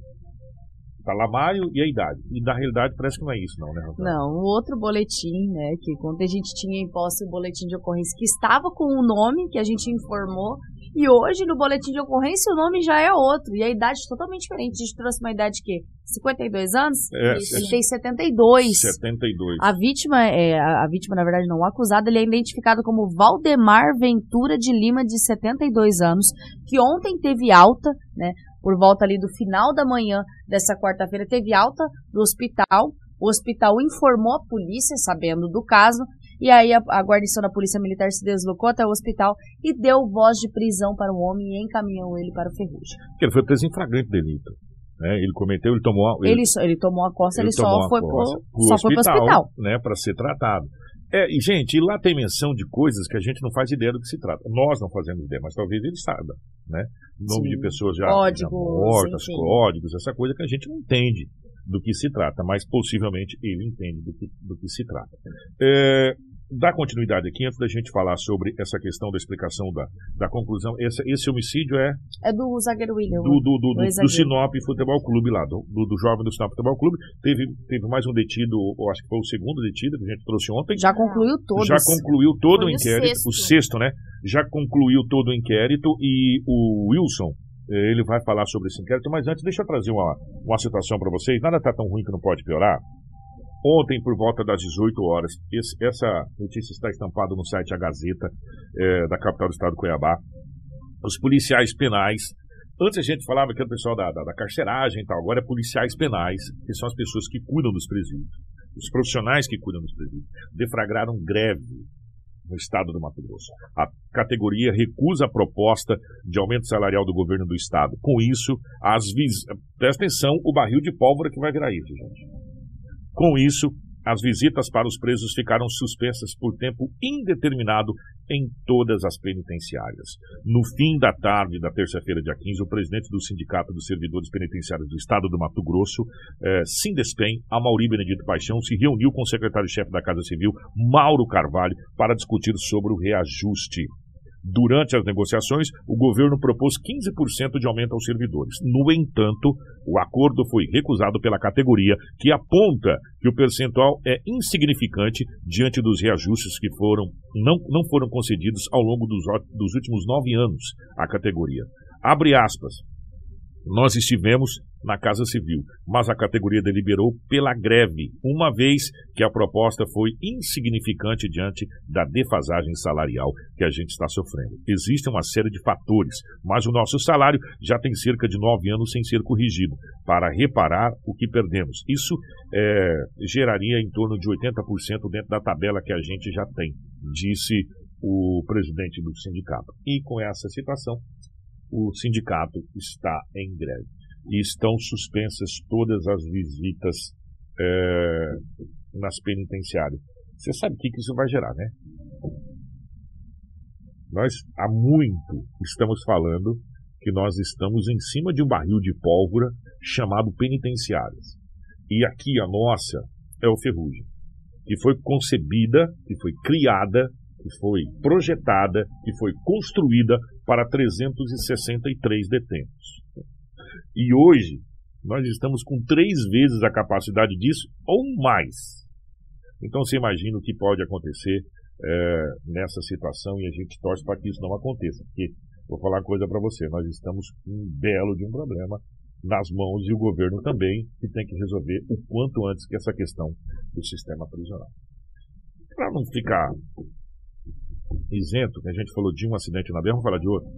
Tá lá Mário e a idade. E na realidade parece que não é isso, não, né, Rafael? Não, um outro boletim, né, que quando a gente tinha em posse o boletim de ocorrência que estava com o nome que a gente informou, e hoje no boletim de ocorrência o nome já é outro, e a idade totalmente diferente. A gente trouxe uma idade que 52 anos, É, ele tem 72. 72. A vítima, é, a, a vítima, na verdade, não o acusado, ele é identificado como Valdemar Ventura de Lima, de 72 anos, que ontem teve alta, né? Por volta ali do final da manhã dessa quarta-feira, teve alta do hospital. O hospital informou a polícia, sabendo do caso, e aí a, a guarnição da Polícia Militar se deslocou até o hospital e deu voz de prisão para o homem e encaminhou ele para o ferrugem. Ele foi preso em flagrante delito. Né? Ele cometeu, ele tomou. Ele, só- ele tomou a costa, ele, tomou só foi só foi pro hospital. né, para ser tratado. É, e gente, e lá tem menção de coisas que a gente não faz ideia do que se trata. Nós não fazemos ideia, mas talvez ele saiba, né? Nome Sim. de pessoas já, Códigos, já mortas, enfim. códigos, essa coisa que a gente não entende do que se trata, mas possivelmente ele entende do que, do que se trata. É, dá continuidade aqui, antes da gente falar sobre essa questão da explicação da, da conclusão. Esse, esse homicídio é É do zagueiro William. do, do, do, do, Dois do zagueiros. Sinop Futebol Clube lá, do, do, do jovem do Sinop Futebol Clube. Teve, teve mais um detido, ou acho que foi o segundo detido que a gente trouxe ontem. Já concluiu todos. Já concluiu todo Foi o inquérito, sexto. o sexto, né? Já concluiu todo o inquérito e o Wilson, eh, ele vai falar sobre esse inquérito, mas antes deixa eu trazer uma, uma situação para vocês. Nada tá tão ruim que não pode piorar. Ontem, por volta das 18 horas, esse- essa notícia está estampada no site A Gazeta, eh, da capital do estado de Cuiabá. Os policiais penais. Antes a gente falava que era o pessoal da, da, da carceragem e tal, agora é policiais penais, que são as pessoas que cuidam dos presídios. Os profissionais que cuidam dos presídios deflagraram greve no estado do Mato Grosso. A categoria recusa a proposta de aumento salarial do governo do estado. Com isso, as vis... presta atenção o barril de pólvora que vai virar isso, gente. Com isso, as visitas para os presos ficaram suspensas por tempo indeterminado em todas as penitenciárias. No fim da tarde da terça-feira, dia 15, o presidente do Sindicato dos Servidores Penitenciários do Estado do Mato Grosso, eh, Sindespem, Amauri Benedito Paixão, se reuniu com o secretário-chefe da Casa Civil, Mauro Carvalho, para discutir sobre o reajuste. Durante as negociações, o governo propôs 15% de aumento aos servidores. No entanto, o acordo foi recusado pela categoria, que aponta que o percentual é insignificante diante dos reajustes que foram, não, não foram concedidos ao longo dos, dos últimos nove anos à categoria. Abre aspas. Nós estivemos na Casa Civil, mas a categoria deliberou pela greve, uma vez que a proposta foi insignificante diante da defasagem salarial que a gente está sofrendo. Existe uma série de fatores, mas o nosso salário já tem cerca de nove anos sem ser corrigido para reparar o que perdemos. Isso é, geraria em torno de 80% dentro da tabela que a gente já tem, disse o presidente do sindicato. E com essa situação, o sindicato está em greve e estão suspensas todas as visitas é, nas penitenciárias. Você sabe o que, que isso vai gerar, né? Nós há muito estamos falando que nós estamos em cima de um barril de pólvora chamado penitenciárias. E aqui a nossa é o Ferrugem, que foi concebida, que foi criada, que foi projetada, que foi construída para 363 detentos. E hoje, nós estamos com três vezes a capacidade disso ou mais. Então você imagina o que pode acontecer é, nessa situação e a gente torce para que isso não aconteça. Porque, vou falar uma coisa para você, nós estamos com um belo de um problema nas mãos e o governo também, que tem que resolver o quanto antes que essa questão do sistema prisional. Para não ficar isento, que a gente falou de um acidente na BR, vamos falar de outro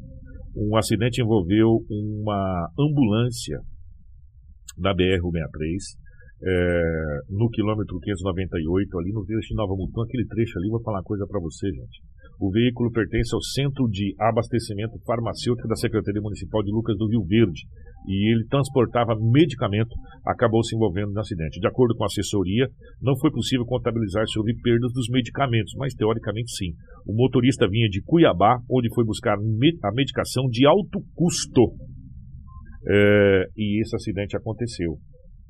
um acidente envolveu uma ambulância da BR-163 é, no quilômetro 598, ali no trecho de Nova Mutum, aquele trecho ali, vou falar uma coisa para você, gente. O veículo pertence ao Centro de Abastecimento Farmacêutico da Secretaria Municipal de Lucas do Rio Verde e ele transportava medicamento, acabou se envolvendo no acidente. De acordo com a assessoria, não foi possível contabilizar sobre perdas dos medicamentos, mas teoricamente sim. O motorista vinha de Cuiabá, onde foi buscar a medicação de alto custo. É, e esse acidente aconteceu.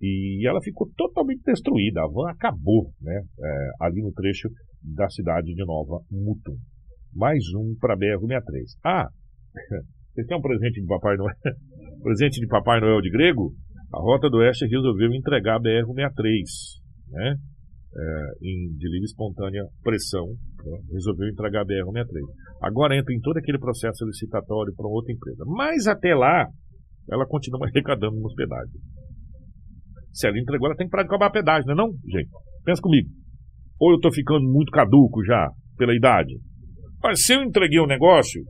E ela ficou totalmente destruída, a van acabou né, é, ali no trecho da cidade de Nova Mutum. Mais um para a BR-63. Ah, <laughs> você tem um presente de Papai Noel? <laughs> presente de Papai Noel de grego? A Rota do Oeste resolveu entregar a BR-63, né? É, em, de livre espontânea pressão, né? resolveu entregar a BR-63. Agora entra em todo aquele processo licitatório para outra empresa. Mas até lá, ela continua <laughs> arrecadando no pedágio. Se ela entregou, ela tem que parar de cobrar pedágio, não é não, gente? Pensa comigo. Ou eu estou ficando muito caduco já, pela idade, mas se eu entreguei o um negócio,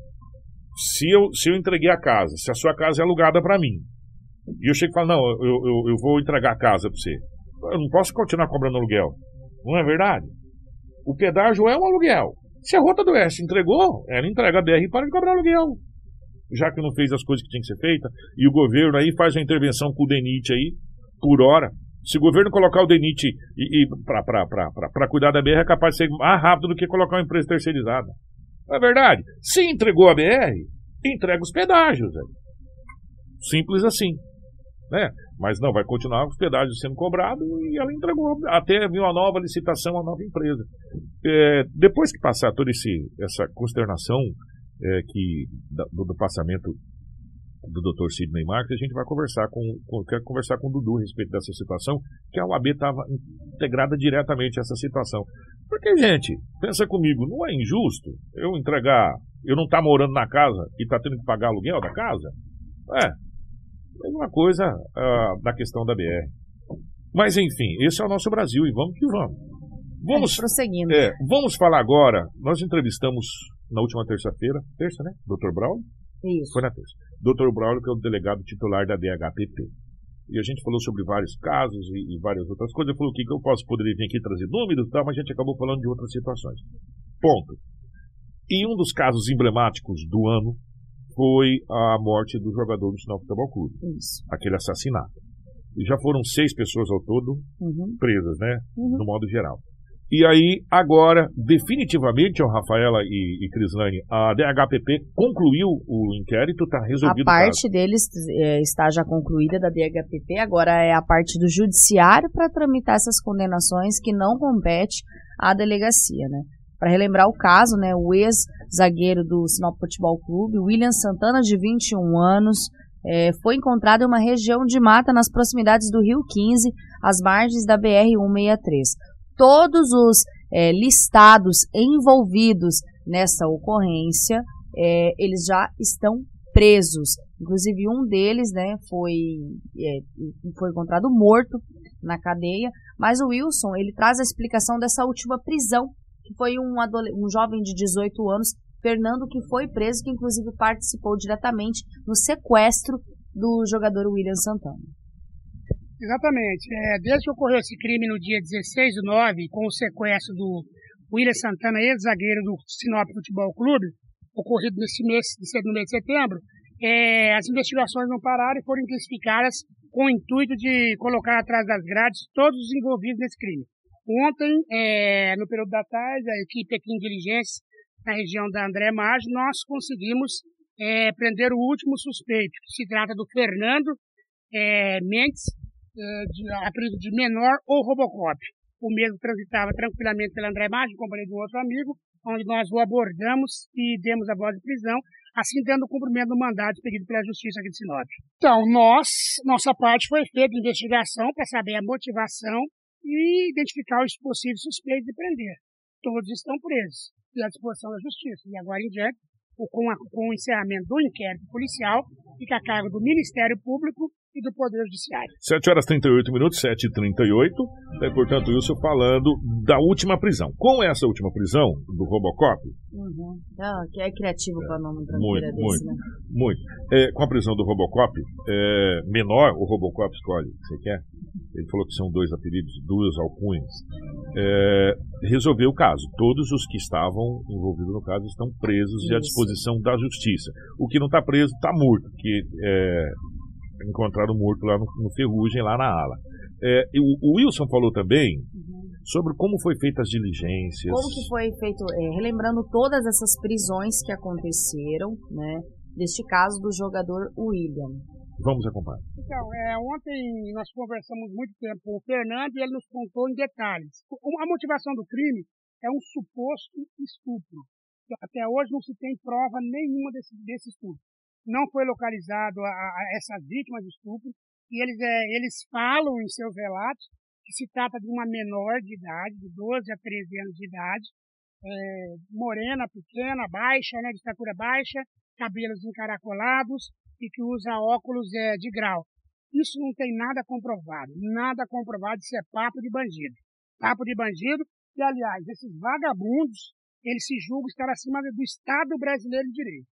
se eu, se eu entreguei a casa, se a sua casa é alugada para mim, e eu chego e falo, não, eu, eu, eu vou entregar a casa para você. Eu não posso continuar cobrando aluguel. Não é verdade? O pedágio é um aluguel. Se a Rota do Oeste entregou, ela entrega a BR e para de cobrar aluguel. Já que não fez as coisas que tinha que ser feita, e o governo aí faz a intervenção com o DENIT aí, por hora. Se o governo colocar o DENIT e, e para cuidar da BR é capaz de ser mais rápido do que colocar uma empresa terceirizada. Não é verdade? Se entregou a BR, entrega os pedágios. Velho. Simples assim. Né? Mas não, vai continuar os pedágios sendo cobrados e ela entregou até vir uma nova licitação, uma nova empresa. É, depois que passar toda esse, essa consternação é, que, do, do passamento do Dr. Sidney Marques, a gente vai conversar com, com conversar com o Dudu a respeito dessa situação, que a UAB estava integrada diretamente a essa situação. Porque, gente, pensa comigo, não é injusto eu entregar, eu não estar tá morando na casa e estar tá tendo que pagar aluguel da casa? É, mesma coisa da questão da BR. Mas, enfim, esse é o nosso Brasil e vamos que vamos. Vamos, é, prosseguindo. É, vamos falar agora, nós entrevistamos na última terça-feira, terça, né? Dr. Brown, isso. Foi na terça. Dr. Braulio, que é o delegado titular da DHPP. E a gente falou sobre vários casos e, e várias outras coisas. Ele falou que eu posso, poderia vir aqui trazer números e tal, mas a gente acabou falando de outras situações. Ponto. E um dos casos emblemáticos do ano foi a morte do jogador do Sinal Futebol Clube. Isso. Aquele assassinato. E já foram seis pessoas ao todo uhum. presas, né? Uhum. No modo geral. E aí, agora, definitivamente, Rafaela e, e Crislane, a DHPP concluiu o inquérito, está resolvido. A parte deles é, está já concluída da DHPP, agora é a parte do judiciário para tramitar essas condenações que não compete à delegacia, né? Para relembrar o caso, né, o ex-zagueiro do Sinop Futebol Clube, William Santana, de 21 anos, é, foi encontrado em uma região de mata nas proximidades do Rio 15, às margens da BR-163 todos os é, listados envolvidos nessa ocorrência, é, eles já estão presos. Inclusive um deles, né, foi, é, foi encontrado morto na cadeia. Mas o Wilson, ele traz a explicação dessa última prisão, que foi um, um jovem de 18 anos, Fernando, que foi preso, que inclusive participou diretamente no sequestro do jogador William Santana. Exatamente. É, desde que ocorreu esse crime no dia 16 do 9, com o sequestro do William Santana, ex-zagueiro do Sinop Futebol Clube, ocorrido nesse mês, no mês de setembro, é, as investigações não pararam e foram intensificadas com o intuito de colocar atrás das grades todos os envolvidos nesse crime. Ontem, é, no período da tarde, a equipe aqui em Diligência, na região da André Maggi, nós conseguimos é, prender o último suspeito, que se trata do Fernando é, Mendes, de apelido de menor ou Robocop. O mesmo transitava tranquilamente pela André Maggi, companhia de um outro amigo, onde nós o abordamos e demos a voz de prisão, assim dando cumprimento do mandato pedido pela Justiça aqui de Sinop. Então, nós, nossa parte foi feita investigação para saber a motivação e identificar os possíveis suspeitos e prender. Todos estão presos e à disposição da Justiça. E agora em diante, com, a, com o encerramento do inquérito policial, fica a cargo do Ministério Público e do Poder Judiciário. 7 horas 38 minutos, 7 e 38 é, Portanto, Wilson falando da última prisão. Com essa última prisão do Robocop. Uhum. Ah, que é criativo para nome muito, desse, muito, né? Muito. É, com a prisão do Robocop, é, menor, o Robocop escolhe, você quer? Ele falou que são dois apelidos, duas alcunhas. É, resolveu o caso. Todos os que estavam envolvidos no caso estão presos Isso. e à disposição da justiça. O que não está preso está morto, que é, encontraram morto lá no, no Ferrugem, lá na ala. É, o, o, Wilson falou também uhum. sobre como foi feita as diligências. Como que foi feito, é, relembrando todas essas prisões que aconteceram, né? Neste caso do jogador William. Vamos acompanhar. Então, é, ontem nós conversamos muito tempo com o Fernando e ele nos contou em detalhes. A motivação do crime é um suposto estupro. Até hoje não se tem prova nenhuma desse, desse estupro não foi localizado a, a essas vítimas de estupro, e eles, é, eles falam em seus relatos que se trata de uma menor de idade, de 12 a 13 anos de idade, é, morena, pequena, baixa, né, de estatura baixa, cabelos encaracolados e que usa óculos é, de grau. Isso não tem nada comprovado, nada comprovado, isso é papo de bandido. Papo de bandido, e aliás, esses vagabundos, eles se julgam estar acima do Estado brasileiro de direito.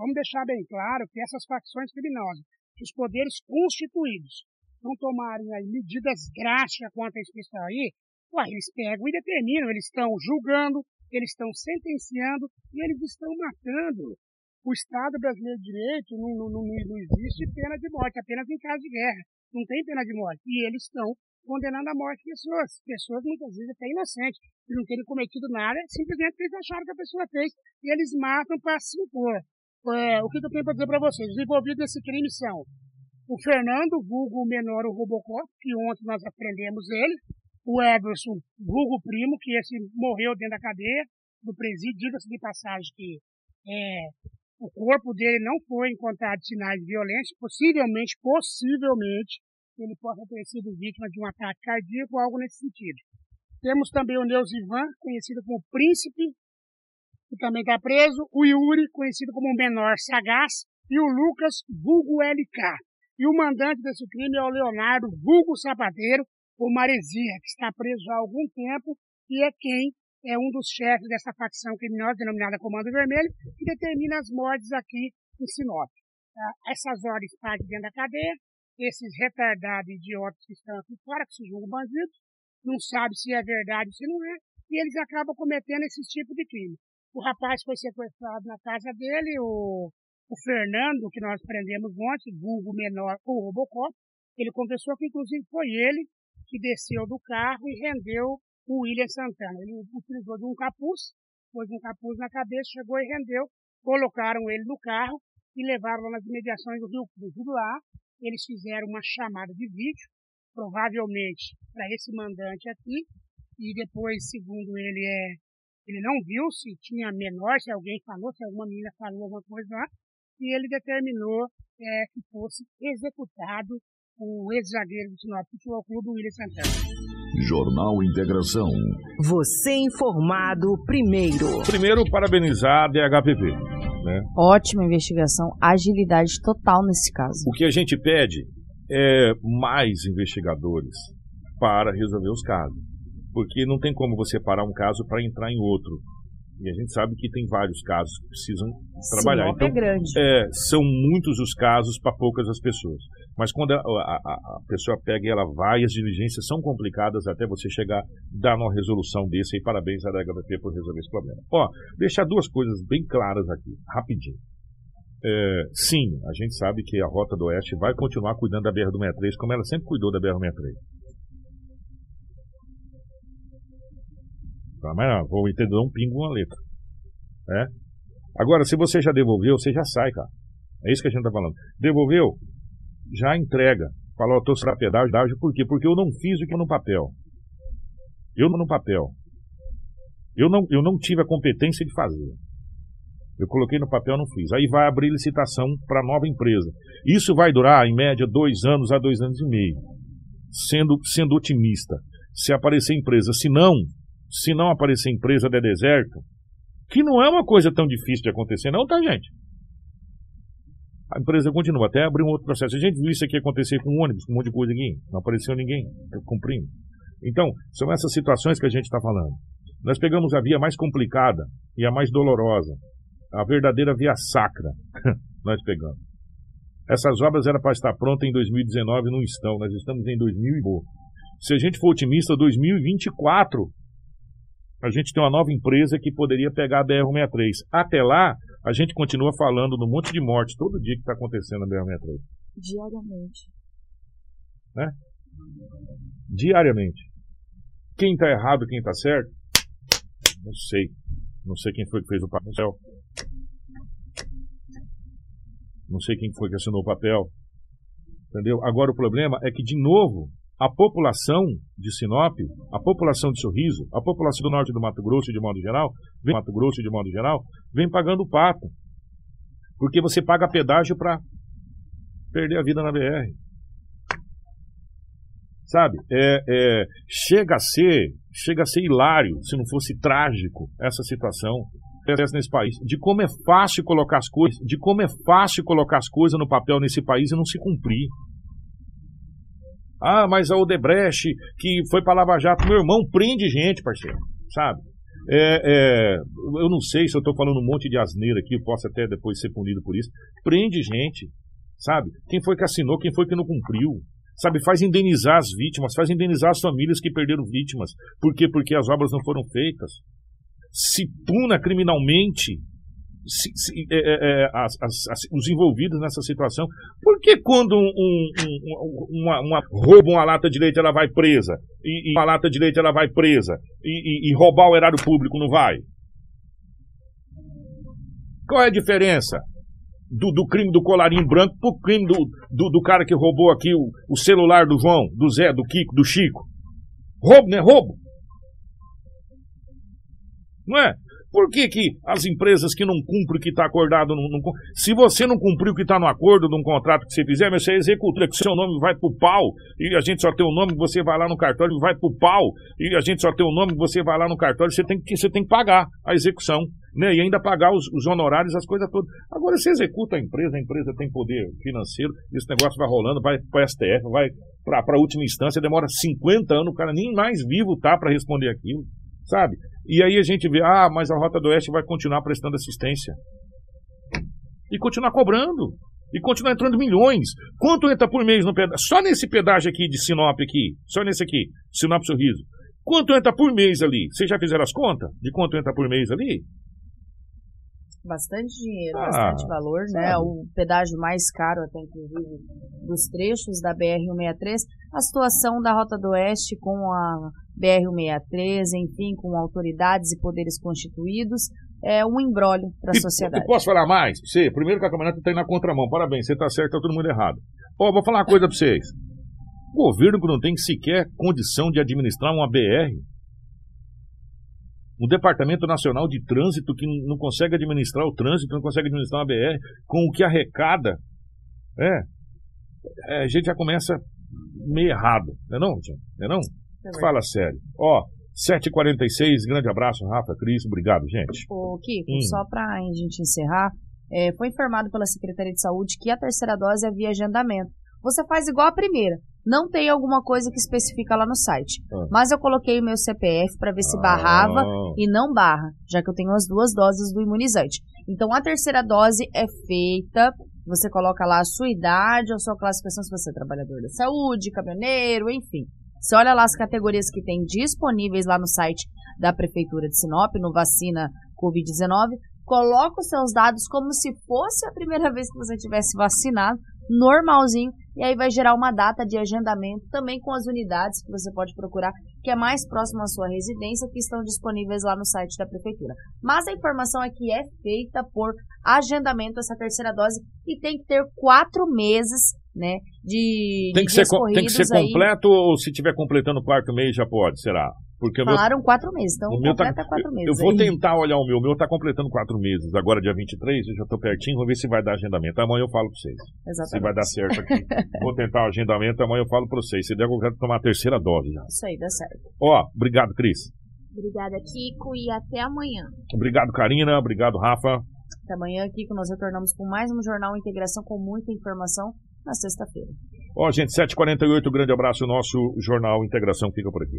Vamos deixar bem claro que essas facções criminosas, que os poderes constituídos não tomarem aí medidas drásticas contra esse pessoal aí, ué, eles pegam e determinam, eles estão julgando, eles estão sentenciando e eles estão matando. O Estado brasileiro de direito não, não, não, não existe pena de morte, apenas em caso de guerra. Não tem pena de morte. E eles estão condenando a morte pessoas. Pessoas muitas vezes até inocentes, que não terem cometido nada, simplesmente porque eles acharam que a pessoa fez. E eles matam para se impor. É, o que, eu tenho para dizer para vocês? Os envolvidos nesse crime são o Fernando, vulgo menor, o Robocop, que ontem nós aprendemos ele, o Everson, vulgo primo, que esse morreu dentro da cadeia do presídio, diga-se de passagem que é, o corpo dele não foi encontrado sinais de violência, possivelmente, possivelmente, ele possa ter sido vítima de um ataque cardíaco ou algo nesse sentido. Temos também o Neusivan, conhecido como Príncipe, que também está preso, o Yuri, conhecido como menor sagaz, e o Lucas, vulgo LK. E o mandante desse crime é o Leonardo, vulgo sapateiro, o Maresia, que está preso há algum tempo e é quem é um dos chefes dessa facção criminosa denominada Comando Vermelho, que determina as mortes aqui em Sinop. Ah, essas ordens partem dentro da cadeia, esses retardados idiotas que estão aqui fora, que se julgam bandidos, não sabem se é verdade ou se não é, e eles acabam cometendo esse tipo de crime. O rapaz foi sequestrado na casa dele, o, o Fernando, que nós prendemos ontem, vulgo menor, o Robocop, ele confessou que inclusive foi ele que desceu do carro e rendeu o William Santana. Ele utilizou de um capuz, pôs um capuz na cabeça, chegou e rendeu, colocaram ele no carro e levaram nas imediações do Rio Cruz. lá, eles fizeram uma chamada de vídeo, provavelmente para esse mandante aqui, e depois, segundo ele, é, ele não viu se tinha menor, se alguém falou, se alguma menina falou alguma coisa lá, e ele determinou é, que fosse executado o ex-zagueiro do Sinop Futebol Clube, William Santana. Jornal Integração. Você informado primeiro. Primeiro, parabenizar a DHPP Né? Ótima investigação, agilidade total nesse caso. O que a gente pede é mais investigadores para resolver os casos. Porque não tem como você parar um caso para entrar em outro. E a gente sabe que tem vários casos que precisam trabalhar. Sinop então, é grande. é, são muitos os casos para poucas as pessoas. Mas quando a, a- a- pessoa pega e ela vai, as diligências são complicadas até você chegar, dar uma resolução desse aí. Parabéns à HVP por resolver esse problema. Ó, deixar duas coisas bem claras aqui, rapidinho. É, sim, a gente sabe que a Rota do Oeste vai continuar cuidando da BR-63 como ela sempre cuidou da BR-63. Tá, mas não, vou entender um pingo uma letra. É? Agora, se você já devolveu, você já sai, cara. É isso que a gente tá falando. Devolveu, já entrega. Falou, tô para pedágio, por quê? Porque eu não fiz o que eu no papel. Eu no papel. Eu não, eu não tive a competência de fazer. Eu coloquei no papel, não fiz. Aí vai abrir licitação para nova empresa. Isso vai durar, em média, dois anos a dois anos e meio. Sendo, sendo otimista. Se aparecer empresa. Se não, se não aparecer empresa de deserto, que não é uma coisa tão difícil de acontecer, não, tá, gente? A empresa continua, até abrir um outro processo. A gente viu isso aqui acontecer com ônibus, com um monte de coisa aqui. Não apareceu ninguém cumprindo. Então, são essas situações que a gente está falando. Nós pegamos a via mais complicada e a mais dolorosa. A verdadeira via sacra. <laughs> Nós pegamos. Essas obras eram para estar prontas em 2019 e não estão. Nós estamos em 2000 e pouco. Se a gente for otimista, 2024 a gente tem uma nova empresa que poderia pegar a BR-163. Até lá, a gente continua falando no monte de morte todo dia que está acontecendo na BR-163. Diariamente. Né? Diariamente. Quem está errado, quem está certo? Não sei. Não sei quem foi que fez o papel. Não sei quem foi que assinou o papel. Entendeu? Agora o problema é que, de novo, a população de Sinop, a população de Sorriso, a população do norte do Mato Grosso de modo geral, vem Mato Grosso de modo geral, vem pagando o pato. Porque você paga pedágio para perder a vida na BR. Sabe? É, é, chega a ser, chega a ser hilário, se não fosse trágico, essa situação acontece nesse país. De como é fácil colocar as coisas, de como é fácil colocar as coisas no papel nesse país e não se cumprir. Ah, mas a Odebrecht, que foi para Lava Jato, meu irmão, prende gente, parceiro, sabe? É, é, eu não sei se eu estou falando um monte de asneira aqui, eu posso até depois ser punido por isso. Prende gente, sabe? Quem foi que assinou, quem foi que não cumpriu. Sabe, faz indenizar as vítimas, faz indenizar as famílias que perderam vítimas. Por quê? Porque as obras não foram feitas. Se puna criminalmente se- se- é, é, é, as- as- os envolvidos nessa situação. Por que quando um- um- uma, uma- rouba uma lata de leite ela vai presa? E, e uma lata de leite ela vai presa? E, e- e roubar o erário público não vai? Qual é a diferença? Do, do crime do colarinho branco pro crime do, do, do cara que roubou aqui o, o celular do João, do Zé, do Kiko, do Chico. Roubo, né? Roubo. Não é? Por que, que as empresas que não cumprem o que está acordado não, não Se você não cumpriu o que está no acordo de um contrato que você fizer, mas você executa, que seu nome vai pro pau, e a gente só tem o nome, você vai lá no cartório vai pro pau, e a gente só tem o nome, você vai lá no cartório, você tem que, você tem que pagar a execução, né? E ainda pagar os, os honorários, as coisas todas. Agora você executa a empresa, a empresa tem poder financeiro, esse negócio vai rolando, vai para STF, vai para a última instância, demora 50 anos, o cara nem mais vivo tá para responder aquilo, sabe? E aí a gente vê, ah, mas a Rota do Oeste vai continuar prestando assistência. E continuar cobrando. E continuar entrando milhões. Quanto entra por mês no pedágio? Só nesse pedágio aqui de Sinop aqui. Só nesse aqui. Sinop Sorriso. Quanto entra por mês ali? Vocês já fizeram as contas? De quanto entra por mês ali? Bastante dinheiro, Ah, bastante valor, né? sabe. O pedágio mais caro, até inclusive, dos trechos da BR-163. A situação da Rota do Oeste com a BR-163, enfim, com autoridades e poderes constituídos, é um embrólio para a sociedade. E posso falar mais? Você, primeiro que a caminhonete está indo na contramão. Parabéns, você está certo, está todo mundo errado. Ó, vou falar uma coisa para vocês. O governo que não tem sequer condição de administrar uma BR. O Departamento Nacional de Trânsito que não consegue administrar o trânsito, não consegue administrar uma BR, com o que arrecada. É. É, a gente já começa meio errado. Não é não, gente? Não é não? Fala sério. Ó, 7h46, grande abraço, Rafa, Cris, obrigado, gente. Ô, Kiko, Hum. só para a gente encerrar, é, foi informado pela Secretaria de Saúde que a terceira dose é via agendamento. Você faz igual a primeira. Não tem alguma coisa que especifica lá no site. Ah. Mas eu coloquei o meu CPF para ver se Ah. barrava e não barra, já que eu tenho as duas doses do imunizante. Então a terceira dose é feita, você coloca lá a sua idade, a sua classificação, se você é trabalhador da saúde, caminhoneiro, enfim. Você olha lá as categorias que tem disponíveis lá no site da Prefeitura de Sinop, no Vacina Covid-19, coloca os seus dados como se fosse a primeira vez que você tivesse vacinado, normalzinho, e aí vai gerar uma data de agendamento também com as unidades que você pode procurar, que é mais próximo à sua residência, que estão disponíveis lá no site da prefeitura. Mas a informação é que é feita por agendamento essa terceira dose e tem que ter quatro meses, né, de, Tem de que, ser, dias com- tem que ser corridos aí. completo ou se tiver completando o quarto mês já pode, será? Porque o meu, Falaram quatro meses, então o meu tá, completa quatro meses. eu vou aí. tentar olhar o meu. O meu tá completando quatro meses. Agora, dia 23, eu já tô pertinho. Vou ver se vai dar agendamento. Amanhã eu falo pra vocês. Se Exatamente. vai dar certo aqui. <laughs> vou tentar o agendamento. Amanhã eu falo pra vocês. Se der, eu quero tomar a terceira dose já. Isso aí, dá certo. Ó, obrigado, Cris. Obrigada, Kiko, e até amanhã. Obrigado, Karina. Obrigado, Rafa. Até amanhã aqui que nós retornamos com mais um Jornal Integração com muita informação na sexta-feira. Ó, gente, 7h48. Grande abraço. O nosso Jornal Integração fica por aqui.